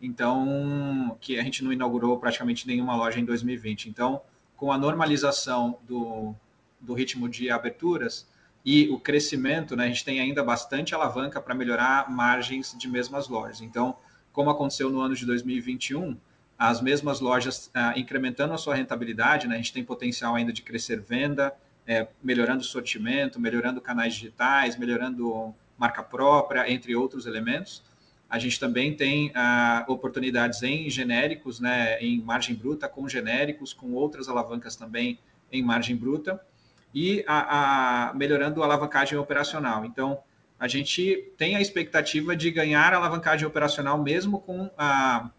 Então, que a gente não inaugurou praticamente nenhuma loja em 2020. Então, com a normalização do, do ritmo de aberturas e o crescimento, né? A gente tem ainda bastante alavanca para melhorar margens de mesmas lojas. Então, como aconteceu no ano de 2021, as mesmas lojas ah, incrementando a sua rentabilidade, né? a gente tem potencial ainda de crescer venda, é, melhorando o sortimento, melhorando canais digitais, melhorando marca própria, entre outros elementos. A gente também tem ah, oportunidades em genéricos, né, em margem bruta, com genéricos, com outras alavancas também em margem bruta, e a, a, melhorando a alavancagem operacional. Então, a gente tem a expectativa de ganhar alavancagem operacional mesmo com a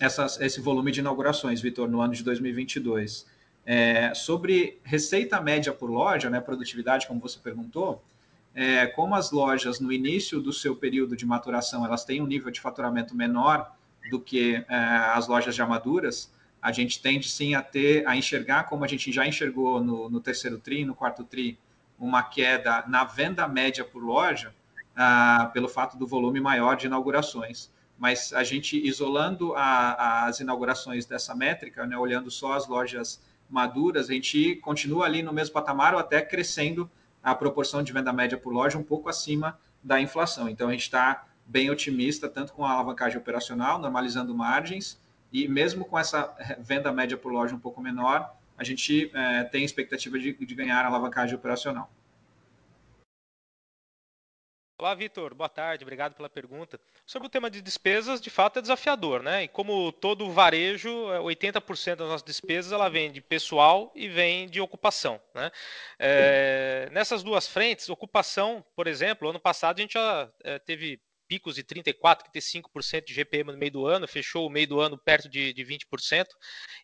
essas, esse volume de inaugurações, Vitor, no ano de 2022. É, sobre receita média por loja, né, produtividade, como você perguntou, é, como as lojas no início do seu período de maturação elas têm um nível de faturamento menor do que é, as lojas já maduras, a gente tende sim a ter, a enxergar, como a gente já enxergou no, no terceiro tri, no quarto tri, uma queda na venda média por loja, ah, pelo fato do volume maior de inaugurações. Mas a gente isolando a, as inaugurações dessa métrica, né, olhando só as lojas maduras, a gente continua ali no mesmo patamar ou até crescendo a proporção de venda média por loja um pouco acima da inflação. Então a gente está bem otimista, tanto com a alavancagem operacional, normalizando margens, e mesmo com essa venda média por loja um pouco menor, a gente é, tem expectativa de, de ganhar alavancagem operacional. Olá, Vitor. Boa tarde. Obrigado pela pergunta. Sobre o tema de despesas, de fato é desafiador, né? E como todo varejo, 80% das nossas despesas ela vem de pessoal e vem de ocupação, né? É, nessas duas frentes, ocupação, por exemplo, ano passado a gente já é, teve picos de 34%, 35% de GPM no meio do ano, fechou o meio do ano perto de, de 20%,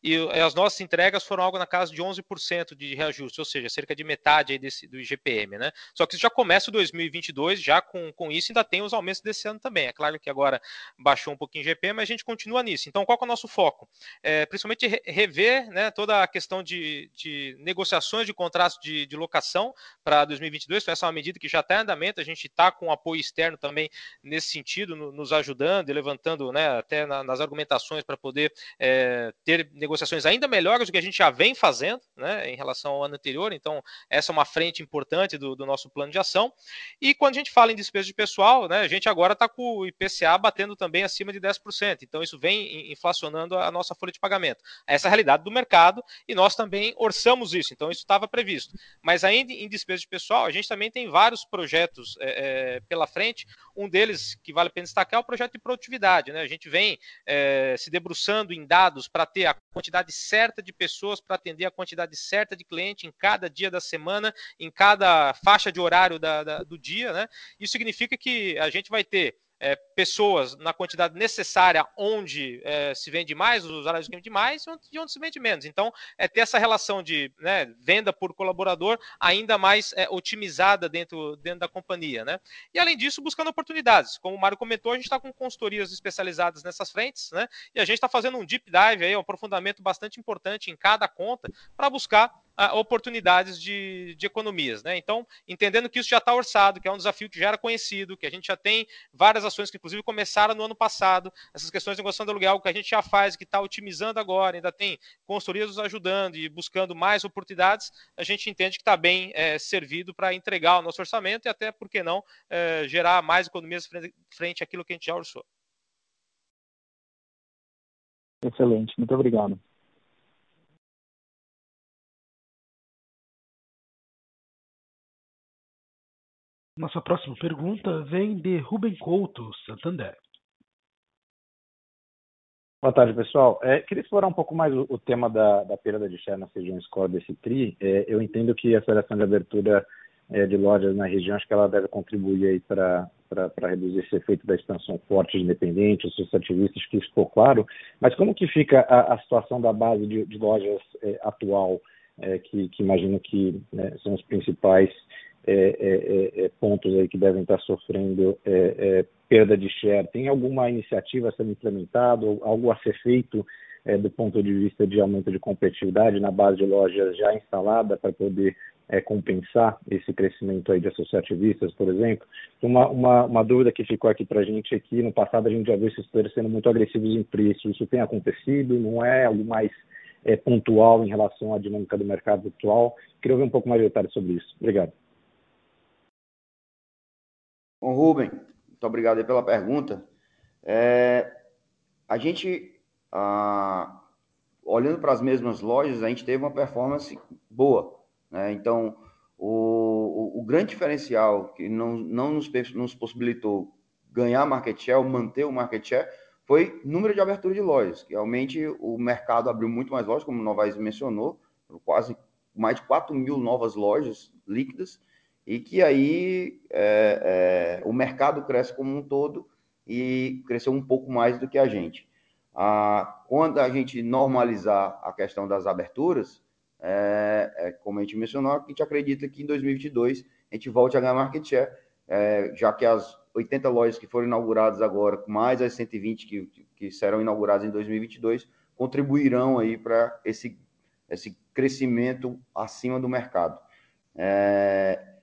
e as nossas entregas foram algo na casa de 11% de reajuste, ou seja, cerca de metade aí desse, do IGPM. Né? Só que já começa o 2022, já com, com isso ainda tem os aumentos desse ano também. É claro que agora baixou um pouquinho o GPM, mas a gente continua nisso. Então, qual é o nosso foco? É, principalmente rever né, toda a questão de, de negociações de contratos de, de locação para 2022, essa é uma medida que já está em andamento, a gente está com apoio externo também nesse sentido, no, nos ajudando e levantando né, até na, nas argumentações para poder é, ter negociações ainda melhores do que a gente já vem fazendo né, em relação ao ano anterior. Então, essa é uma frente importante do, do nosso plano de ação. E quando a gente fala em despesa de pessoal, né, a gente agora está com o IPCA batendo também acima de 10%. Então, isso vem inflacionando a nossa folha de pagamento. Essa é a realidade do mercado e nós também orçamos isso. Então, isso estava previsto. Mas ainda em despesa de pessoal, a gente também tem vários projetos é, é, pela frente. Um deles que vale a pena destacar é o projeto de produtividade. Né? A gente vem é, se debruçando em dados para ter a quantidade certa de pessoas para atender a quantidade certa de cliente em cada dia da semana, em cada faixa de horário da, da, do dia. Né? Isso significa que a gente vai ter é, pessoas na quantidade necessária onde é, se vende mais, os usuários vendem mais e onde se vende menos. Então, é ter essa relação de né, venda por colaborador ainda mais é, otimizada dentro, dentro da companhia. Né? E, além disso, buscando oportunidades. Como o Mário comentou, a gente está com consultorias especializadas nessas frentes né, e a gente está fazendo um deep dive, aí, um aprofundamento bastante importante em cada conta para buscar oportunidades de, de economias. Né? Então, entendendo que isso já está orçado, que é um desafio que já era conhecido, que a gente já tem várias ações que, inclusive, começaram no ano passado, essas questões de negociação de aluguel que a gente já faz, que está otimizando agora, ainda tem consultorias nos ajudando e buscando mais oportunidades, a gente entende que está bem é, servido para entregar o nosso orçamento e até, por que não, é, gerar mais economias frente, frente àquilo que a gente já orçou. Excelente, muito obrigado. Nossa próxima pergunta vem de Ruben Couto, Santander. Boa tarde, pessoal. É, queria explorar um pouco mais o, o tema da, da, perda de share nas regiões core desse TRI. É, eu entendo que a aceleração de abertura é, de lojas na região, acho que ela deve contribuir para reduzir esse efeito da expansão forte de independentes, associativistas, que isso ficou claro. Mas como que fica a, a situação da base de, de lojas é, atual, é, que, que, imagino que né, são os principais pontos aí que devem estar sofrendo perda de share. Tem alguma iniciativa sendo implementada, algo a ser feito do ponto de vista de aumento de competitividade na base de lojas já instalada para poder é, compensar esse crescimento aí de associativistas, por exemplo. Uma, uma, uma dúvida que ficou aqui para a gente é que no passado a gente já viu esses players sendo muito agressivos em preço. Isso tem acontecido? Não é algo mais é, pontual em relação à dinâmica do mercado atual? Queria ouvir um pouco mais de detalhes sobre isso. Obrigado. Bom, Rubem, muito obrigado pela pergunta. É, a gente, ah, olhando para as mesmas lojas, a gente teve uma performance boa. Né? Então, o, o, o, grande diferencial que não, não nos, nos possibilitou ganhar market share, ou manter o market share, foi número de abertura de lojas. Realmente o mercado abriu muito mais lojas, como o Novaes mencionou, quase mais de 4 mil novas lojas líquidas, e que aí é, é, o mercado cresce como um todo e cresceu um pouco mais do que a gente. Ah, quando a gente normalizar a questão das aberturas, é, é, como a gente mencionou, a gente acredita que em 2022 a gente volte a ganhar market share, é, já que as 80 lojas que foram inauguradas agora, mais as 120 que, que serão inauguradas em 2022, contribuirão aí para esse, esse crescimento acima do mercado. É,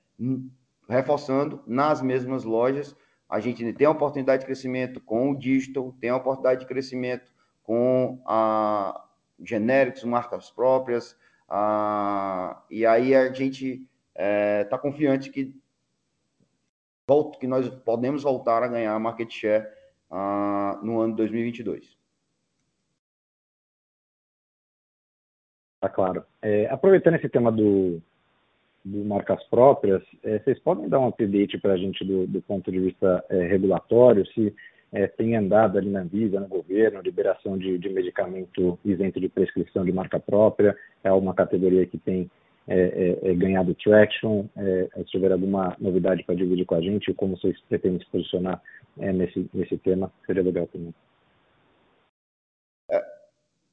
reforçando, nas mesmas lojas, a gente tem a oportunidade de crescimento com o digital, tem a oportunidade de crescimento com a genéricos, marcas próprias, a, e aí a gente está é, tá confiante que, que nós podemos voltar a ganhar market share uh, no ano de 2022. Tá claro. É, aproveitando esse tema do, de marcas próprias, é, vocês podem dar um update para a gente do, do, ponto de vista é, regulatório, se é, tem andado ali na Anvisa, no governo, liberação de, de, medicamento isento de prescrição de marca própria, é uma categoria que tem é, é, é ganhado traction? Se tiver alguma novidade para dividir com a gente, como vocês pretendem se posicionar nesse, nesse tema, seria legal também.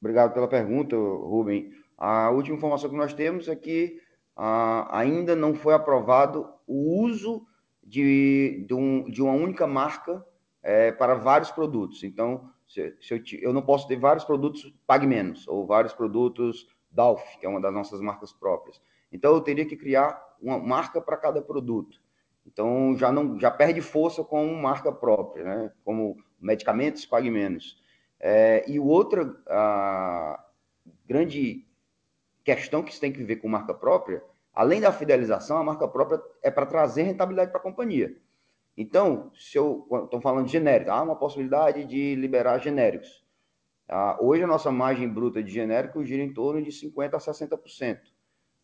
Obrigado pela pergunta, Rubem. A última informação que nós temos é que ah, ainda não foi aprovado o uso de, de, um, de uma única marca é, para vários produtos. Então, se, se eu, eu, não posso ter vários produtos Pague Menos ou vários produtos Dalf, que é uma das nossas marcas próprias. Então, eu teria que criar uma marca para cada produto. Então, já não já perde força com marca própria, né? como medicamentos Pague Menos. É, e outra a grande questão que se tem que ver com marca própria, além da fidelização, a marca própria é para trazer rentabilidade para a companhia. Então, se eu estou falando de genérico, há uma possibilidade de liberar genéricos. Ah, hoje a nossa margem bruta de genérico gira em torno de 50% a 60%.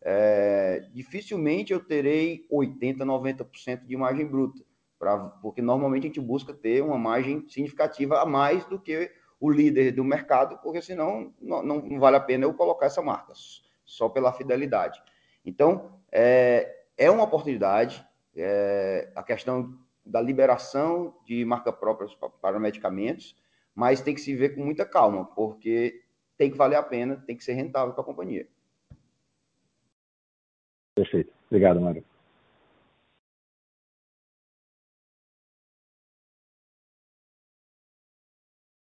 É, dificilmente eu terei 80%, 90% de margem bruta, pra, porque normalmente a gente busca ter uma margem significativa a mais do que o líder do mercado, porque senão não, não vale a pena eu colocar essa marca, só pela fidelidade. Então, é, é uma oportunidade, é, a questão da liberação de marca própria para medicamentos, mas tem que se ver com muita calma, porque tem que valer a pena, tem que ser rentável para a companhia. Perfeito. Obrigado, Mário.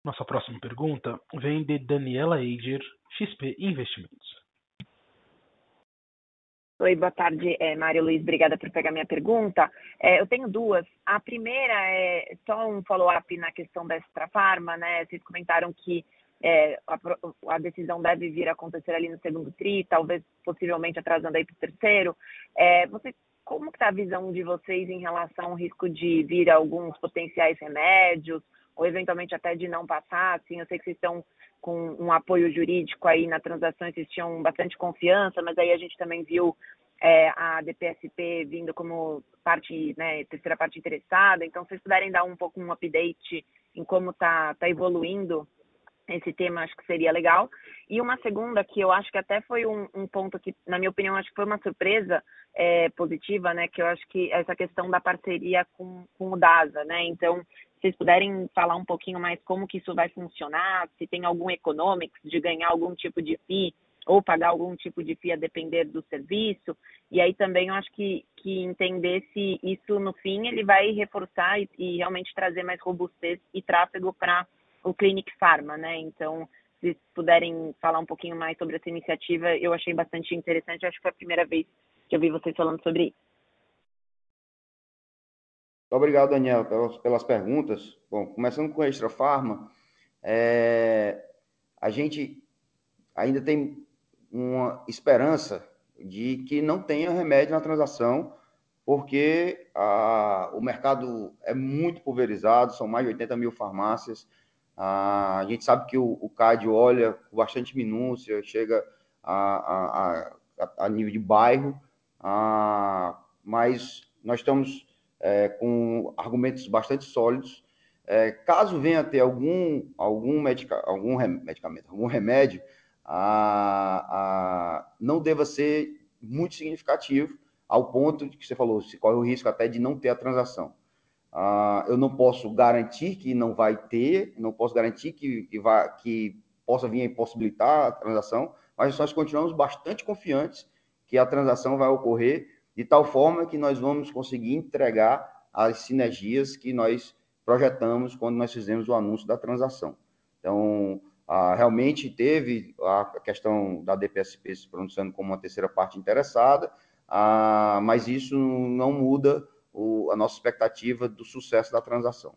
Nossa próxima pergunta vem de Daniela Eiger, XP Investimentos. Oi, boa tarde, é, Mário Luiz. Obrigada por pegar minha pergunta. É, eu tenho duas. A primeira é só um follow-up na questão da Extra Farma, né? Vocês comentaram que é, a, a, decisão deve vir a acontecer ali no segundo TRI, talvez possivelmente atrasando aí para o terceiro. É, você, como está a visão de vocês em relação ao risco de vir alguns potenciais remédios? Ou eventualmente até de não passar, assim, eu sei que vocês estão com um apoio jurídico aí na transação, vocês tinham bastante confiança, mas aí a gente também viu é, a DPSP vindo como parte, né, terceira parte interessada, então se vocês puderem dar um pouco um update em como está tá evoluindo esse tema acho que seria legal. E uma segunda que eu acho que até foi um, um ponto que, na minha opinião, acho que foi uma surpresa é, positiva, né? Que eu acho que essa questão da parceria com, com o DASA, né? Então, se vocês puderem falar um pouquinho mais como que isso vai funcionar, se tem algum economics de ganhar algum tipo de FII ou pagar algum tipo de FII a depender do serviço. E aí também eu acho que, que entender se isso, no fim, ele vai reforçar e, e realmente trazer mais robustez e tráfego para o Clinic Pharma, né? Então, se puderem falar um pouquinho mais sobre essa iniciativa, eu achei bastante interessante. Acho que foi a primeira vez que eu vi vocês falando sobre isso. Obrigado, Daniel, pelas, pelas perguntas. Bom, começando com a Extra Pharma, é, a gente ainda tem uma esperança de que não tenha remédio na transação, porque a, o mercado é muito pulverizado, são mais de 80 mil farmácias, a gente sabe que o, o CAD olha com bastante minúcia, chega a, a, a nível de bairro, mas nós estamos é, com argumentos bastante sólidos. É, caso venha a ter algum, algum, medica, algum medicamento, algum remédio, não deva ser muito significativo, ao ponto de que você falou, se corre o risco até de não ter a transação. Uh, eu não posso garantir que não vai ter, não posso garantir que, que, vai, que possa vir a impossibilitar a transação, mas nós continuamos bastante confiantes que a transação vai ocorrer de tal forma que nós vamos conseguir entregar as sinergias que nós projetamos quando nós fizemos o anúncio da transação. Então, uh, realmente teve a questão da DPSP se pronunciando como uma terceira parte interessada, uh, mas isso não muda o, a nossa expectativa do sucesso da transação.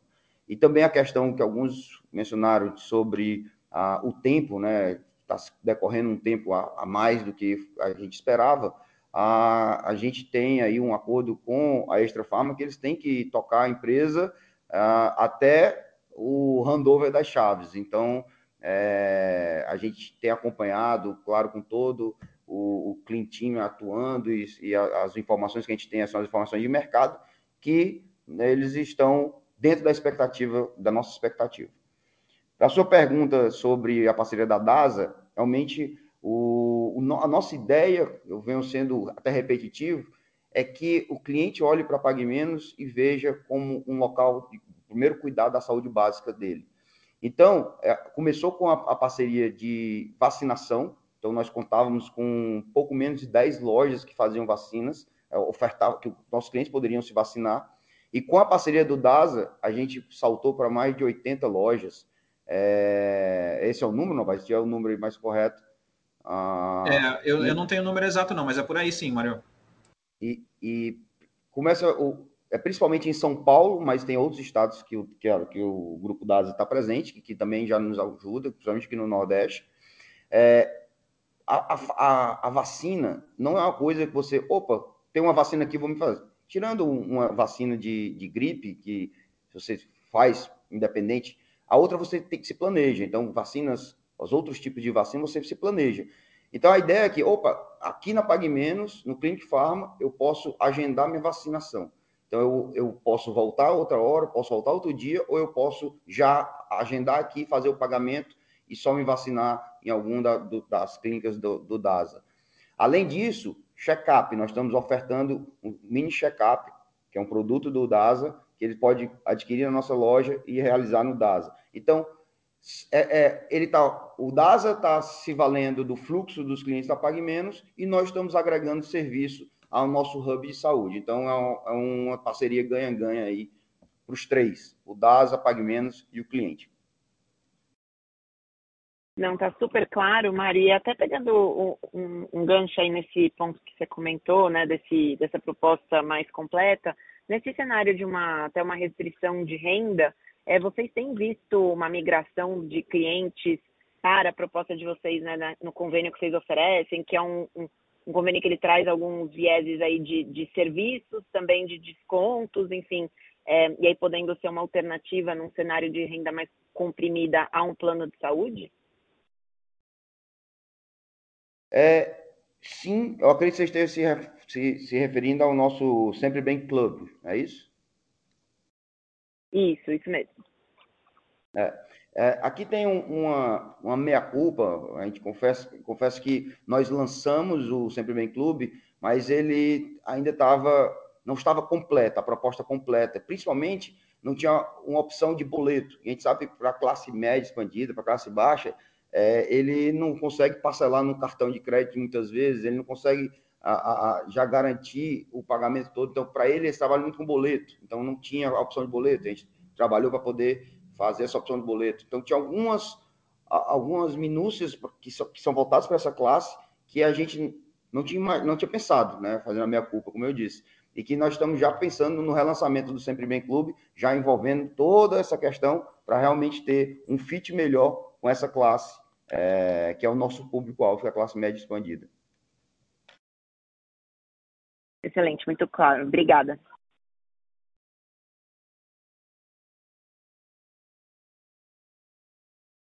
E também a questão que alguns mencionaram sobre ah, o tempo, né? Está decorrendo um tempo a, a, mais do que a gente esperava. A gente tem aí um acordo com a Extra Farma que eles têm que tocar a empresa ah, até o handover das chaves. Então, é, a gente tem acompanhado, claro, com todo o, o Clean Team atuando e, e as informações que a gente tem são as informações de mercado, que né, eles estão dentro da expectativa, da nossa expectativa. A sua pergunta sobre a parceria da DASA, realmente O, o, a nossa ideia, eu venho sendo até repetitivo, é que o cliente olhe para Pague Menos e veja como um local de primeiro cuidado da saúde básica dele. Então, é, começou com a, a, parceria de vacinação, então nós contávamos com pouco menos de 10 lojas que faziam vacinas, ofertavam, que nossos clientes poderiam se vacinar, e com a parceria do DASA, a gente saltou para mais de 80 lojas. É, esse é o número, não vai ser o número mais correto. Ah, é, eu, e, eu não tenho o número exato, não, mas é por aí sim, Mário. E, e começa o, é principalmente em São Paulo, mas tem outros estados que, que, que o grupo DASA está presente, que, que, também já nos ajuda, principalmente aqui no Nordeste. É, a, a, a, vacina não é uma coisa que você, opa, tem uma vacina aqui, vou me fazer. Tirando uma vacina de, de gripe, que você faz independente, a outra você tem que se planeja. Então, vacinas, os outros tipos de vacina, você se planeja. Então, a ideia é que, opa, aqui na Pague Menos, no Clinic Pharma, eu posso agendar minha vacinação. Então, eu, eu posso voltar outra hora, posso voltar outro dia, ou eu posso já agendar aqui, fazer o pagamento e só me vacinar em algum da, das clínicas do, do DASA. Além disso, check-up. Nós estamos ofertando um mini check-up, que é um produto do DASA, que ele pode adquirir na nossa loja e realizar no DASA. Então, é, é, ele tá, o DASA está se valendo do fluxo dos clientes da Pague Menos e nós estamos agregando serviço ao nosso hub de saúde. Então, é, é uma parceria ganha-ganha aí para os três, o DASA, Pague Menos e o cliente. Não, tá super claro, Maria. Até pegando um, um, gancho aí nesse ponto que você comentou, né, desse, dessa proposta mais completa, nesse cenário de uma até uma restrição de renda, é, vocês têm visto uma migração de clientes para a proposta de vocês né, no convênio que vocês oferecem, que é um, um, um convênio que ele traz alguns vieses aí de, de serviços, também de descontos, enfim, é, e aí podendo ser uma alternativa num cenário de renda mais comprimida a um plano de saúde? É, sim, eu acredito que você esteja se, se, se referindo ao nosso Sempre Bem Club, é isso? Isso, isso mesmo. É, é, aqui tem um, uma, uma meia-culpa, a gente confessa, confessa que nós lançamos o Sempre Bem Clube, mas ele ainda estava, não estava completa, a proposta completa, principalmente não tinha uma opção de boleto. A gente sabe para a classe média expandida, para a classe baixa, é, ele não consegue parcelar no cartão de crédito muitas vezes, ele não consegue a, a, já garantir o pagamento todo. Então, para ele, ele trabalha muito com boleto, então não tinha a opção de boleto. A gente trabalhou para poder fazer essa opção de boleto. Então, tinha algumas, algumas minúcias que são, que são voltadas para essa classe que a gente não tinha, não tinha pensado, né, fazendo a minha culpa, como eu disse. E que nós estamos já pensando no relançamento do Sempre Bem Clube, já envolvendo toda essa questão para realmente ter um fit melhor com essa classe é, que é o nosso público-alvo, que é a classe média expandida. Excelente, muito claro. Obrigada.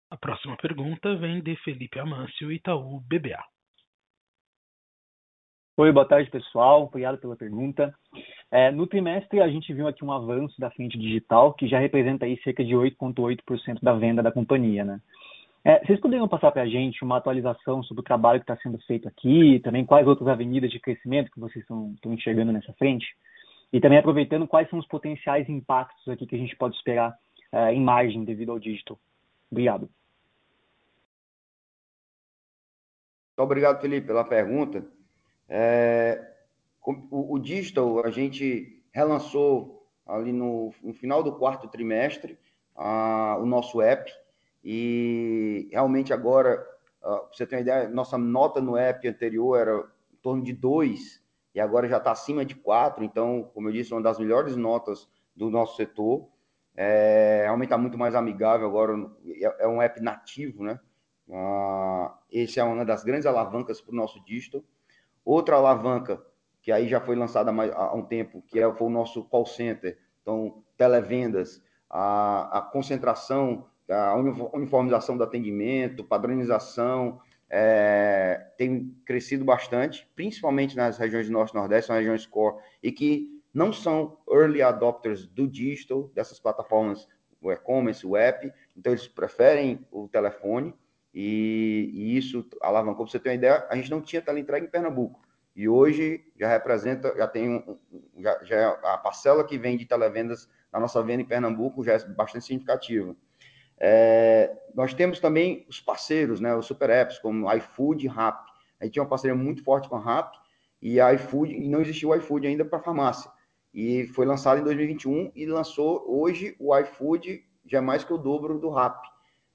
A próxima pergunta vem de Felipe Amâncio, Itaú BBA. Oi, boa tarde, pessoal. Obrigado pela pergunta. É, no trimestre, a gente viu aqui um avanço da frente digital, que já representa aí cerca de 8,8% da venda da companhia, né? É, vocês poderiam passar para a gente uma atualização sobre o trabalho que está sendo feito aqui, também quais outras avenidas de crescimento que vocês estão, enxergando nessa frente? E também aproveitando quais são os potenciais impactos aqui que a gente pode esperar é, em margem devido ao digital. Obrigado. Obrigado, Felipe, pela pergunta. É, o, o, digital, a gente relançou ali no, no final do quarto trimestre a, o nosso app, e realmente agora, uh, você tem uma ideia, nossa nota no app anterior era em torno de 2, e agora já está acima de 4. Então, como eu disse, uma das melhores notas do nosso setor. É, realmente está muito mais amigável agora, é, é um app nativo, né? Uh, esse é uma das grandes alavancas para o nosso digital. Outra alavanca, que aí já foi lançada há um tempo, que é, foi o nosso call center, então, televendas, a, a concentração a uniformização do atendimento, padronização, é, tem crescido bastante, principalmente nas regiões do Norte e Nordeste, são regiões core, e que não são early adopters do digital, dessas plataformas, o e-commerce, o app, então eles preferem o telefone, e, e isso alavancou. Para você ter uma ideia, a gente não tinha teleentrega em Pernambuco. E hoje já representa, já tem um, já, já é a parcela que vem de televendas na nossa venda em Pernambuco já é bastante significativa. É, nós temos também os parceiros, né, os super apps, como iFood e Rap. A gente tinha uma parceria muito forte com a Rap e a iFood, e não existia o iFood ainda para farmácia. E foi lançado em 2021 e lançou hoje o iFood já é mais que o dobro do Rap.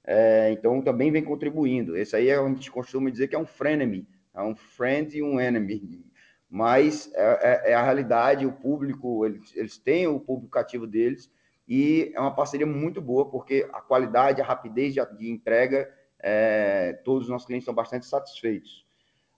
É, então também vem contribuindo. Esse aí é, a gente costuma dizer que é um frenemy, é um friend e um enemy. Mas é, é, é a realidade, o público, eles, eles têm o público cativo deles, e é uma parceria muito boa, porque a qualidade, a rapidez de, entrega, é, todos os nossos clientes estão bastante satisfeitos.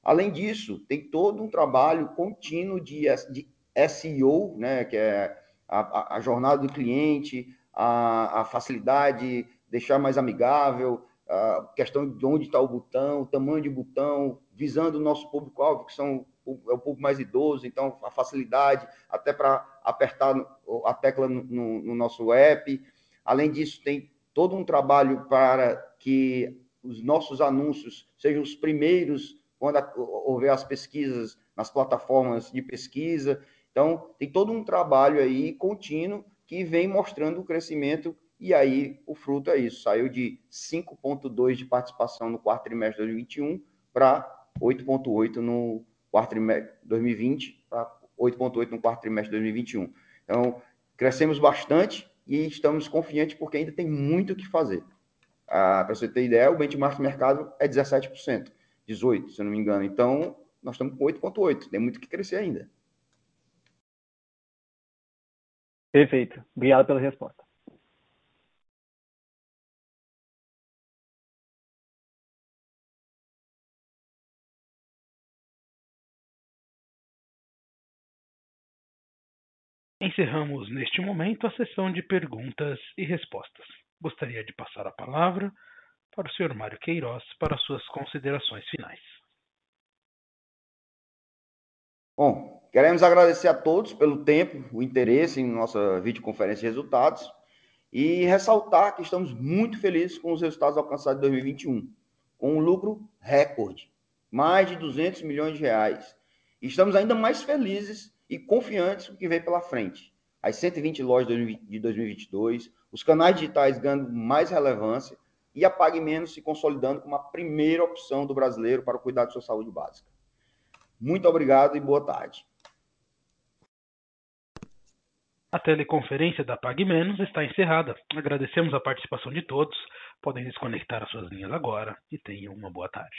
Além disso, tem todo um trabalho contínuo de, de SEO, né, que é a, a, jornada do cliente, a, a facilidade, deixar mais amigável, a questão de onde está o botão, tamanho de botão, visando o nosso público-alvo, que são é o público mais idoso, então a facilidade até para apertar a tecla no, no, nosso app. Além disso, tem todo um trabalho para que os nossos anúncios sejam os primeiros quando houver as pesquisas nas plataformas de pesquisa. Então, tem todo um trabalho aí contínuo que vem mostrando o crescimento e aí o fruto é isso, saiu de 5,2 de participação no quarto trimestre de 2021 para 8,8 no quarto trimestre de 2020 para 8,8 no quarto trimestre de 2021. Então, crescemos bastante e estamos confiantes porque ainda tem muito o que fazer. Ah, para você ter ideia, o benchmark do mercado é 17%, 18%, se eu não me engano. Então, nós estamos com 8,8%, tem muito que crescer ainda. Perfeito. Obrigado pela resposta. Encerramos neste momento a sessão de perguntas e respostas. Gostaria de passar a palavra para o Sr. Mário Queiroz para suas considerações finais. Bom, queremos agradecer a todos pelo tempo, o interesse em nossa videoconferência de resultados e ressaltar que estamos muito felizes com os resultados alcançados em 2021, com um lucro recorde, mais de 200 milhões de reais. Estamos ainda mais felizes e confiantes com o que vem pela frente. As 120 lojas de 2022, os canais digitais ganhando mais relevância e a Pague Menos se consolidando como a primeira opção do brasileiro para o cuidado de sua saúde básica. Muito obrigado e boa tarde. A teleconferência da Pague Menos está encerrada. Agradecemos a participação de todos. Podem desconectar as suas linhas agora e tenham uma boa tarde.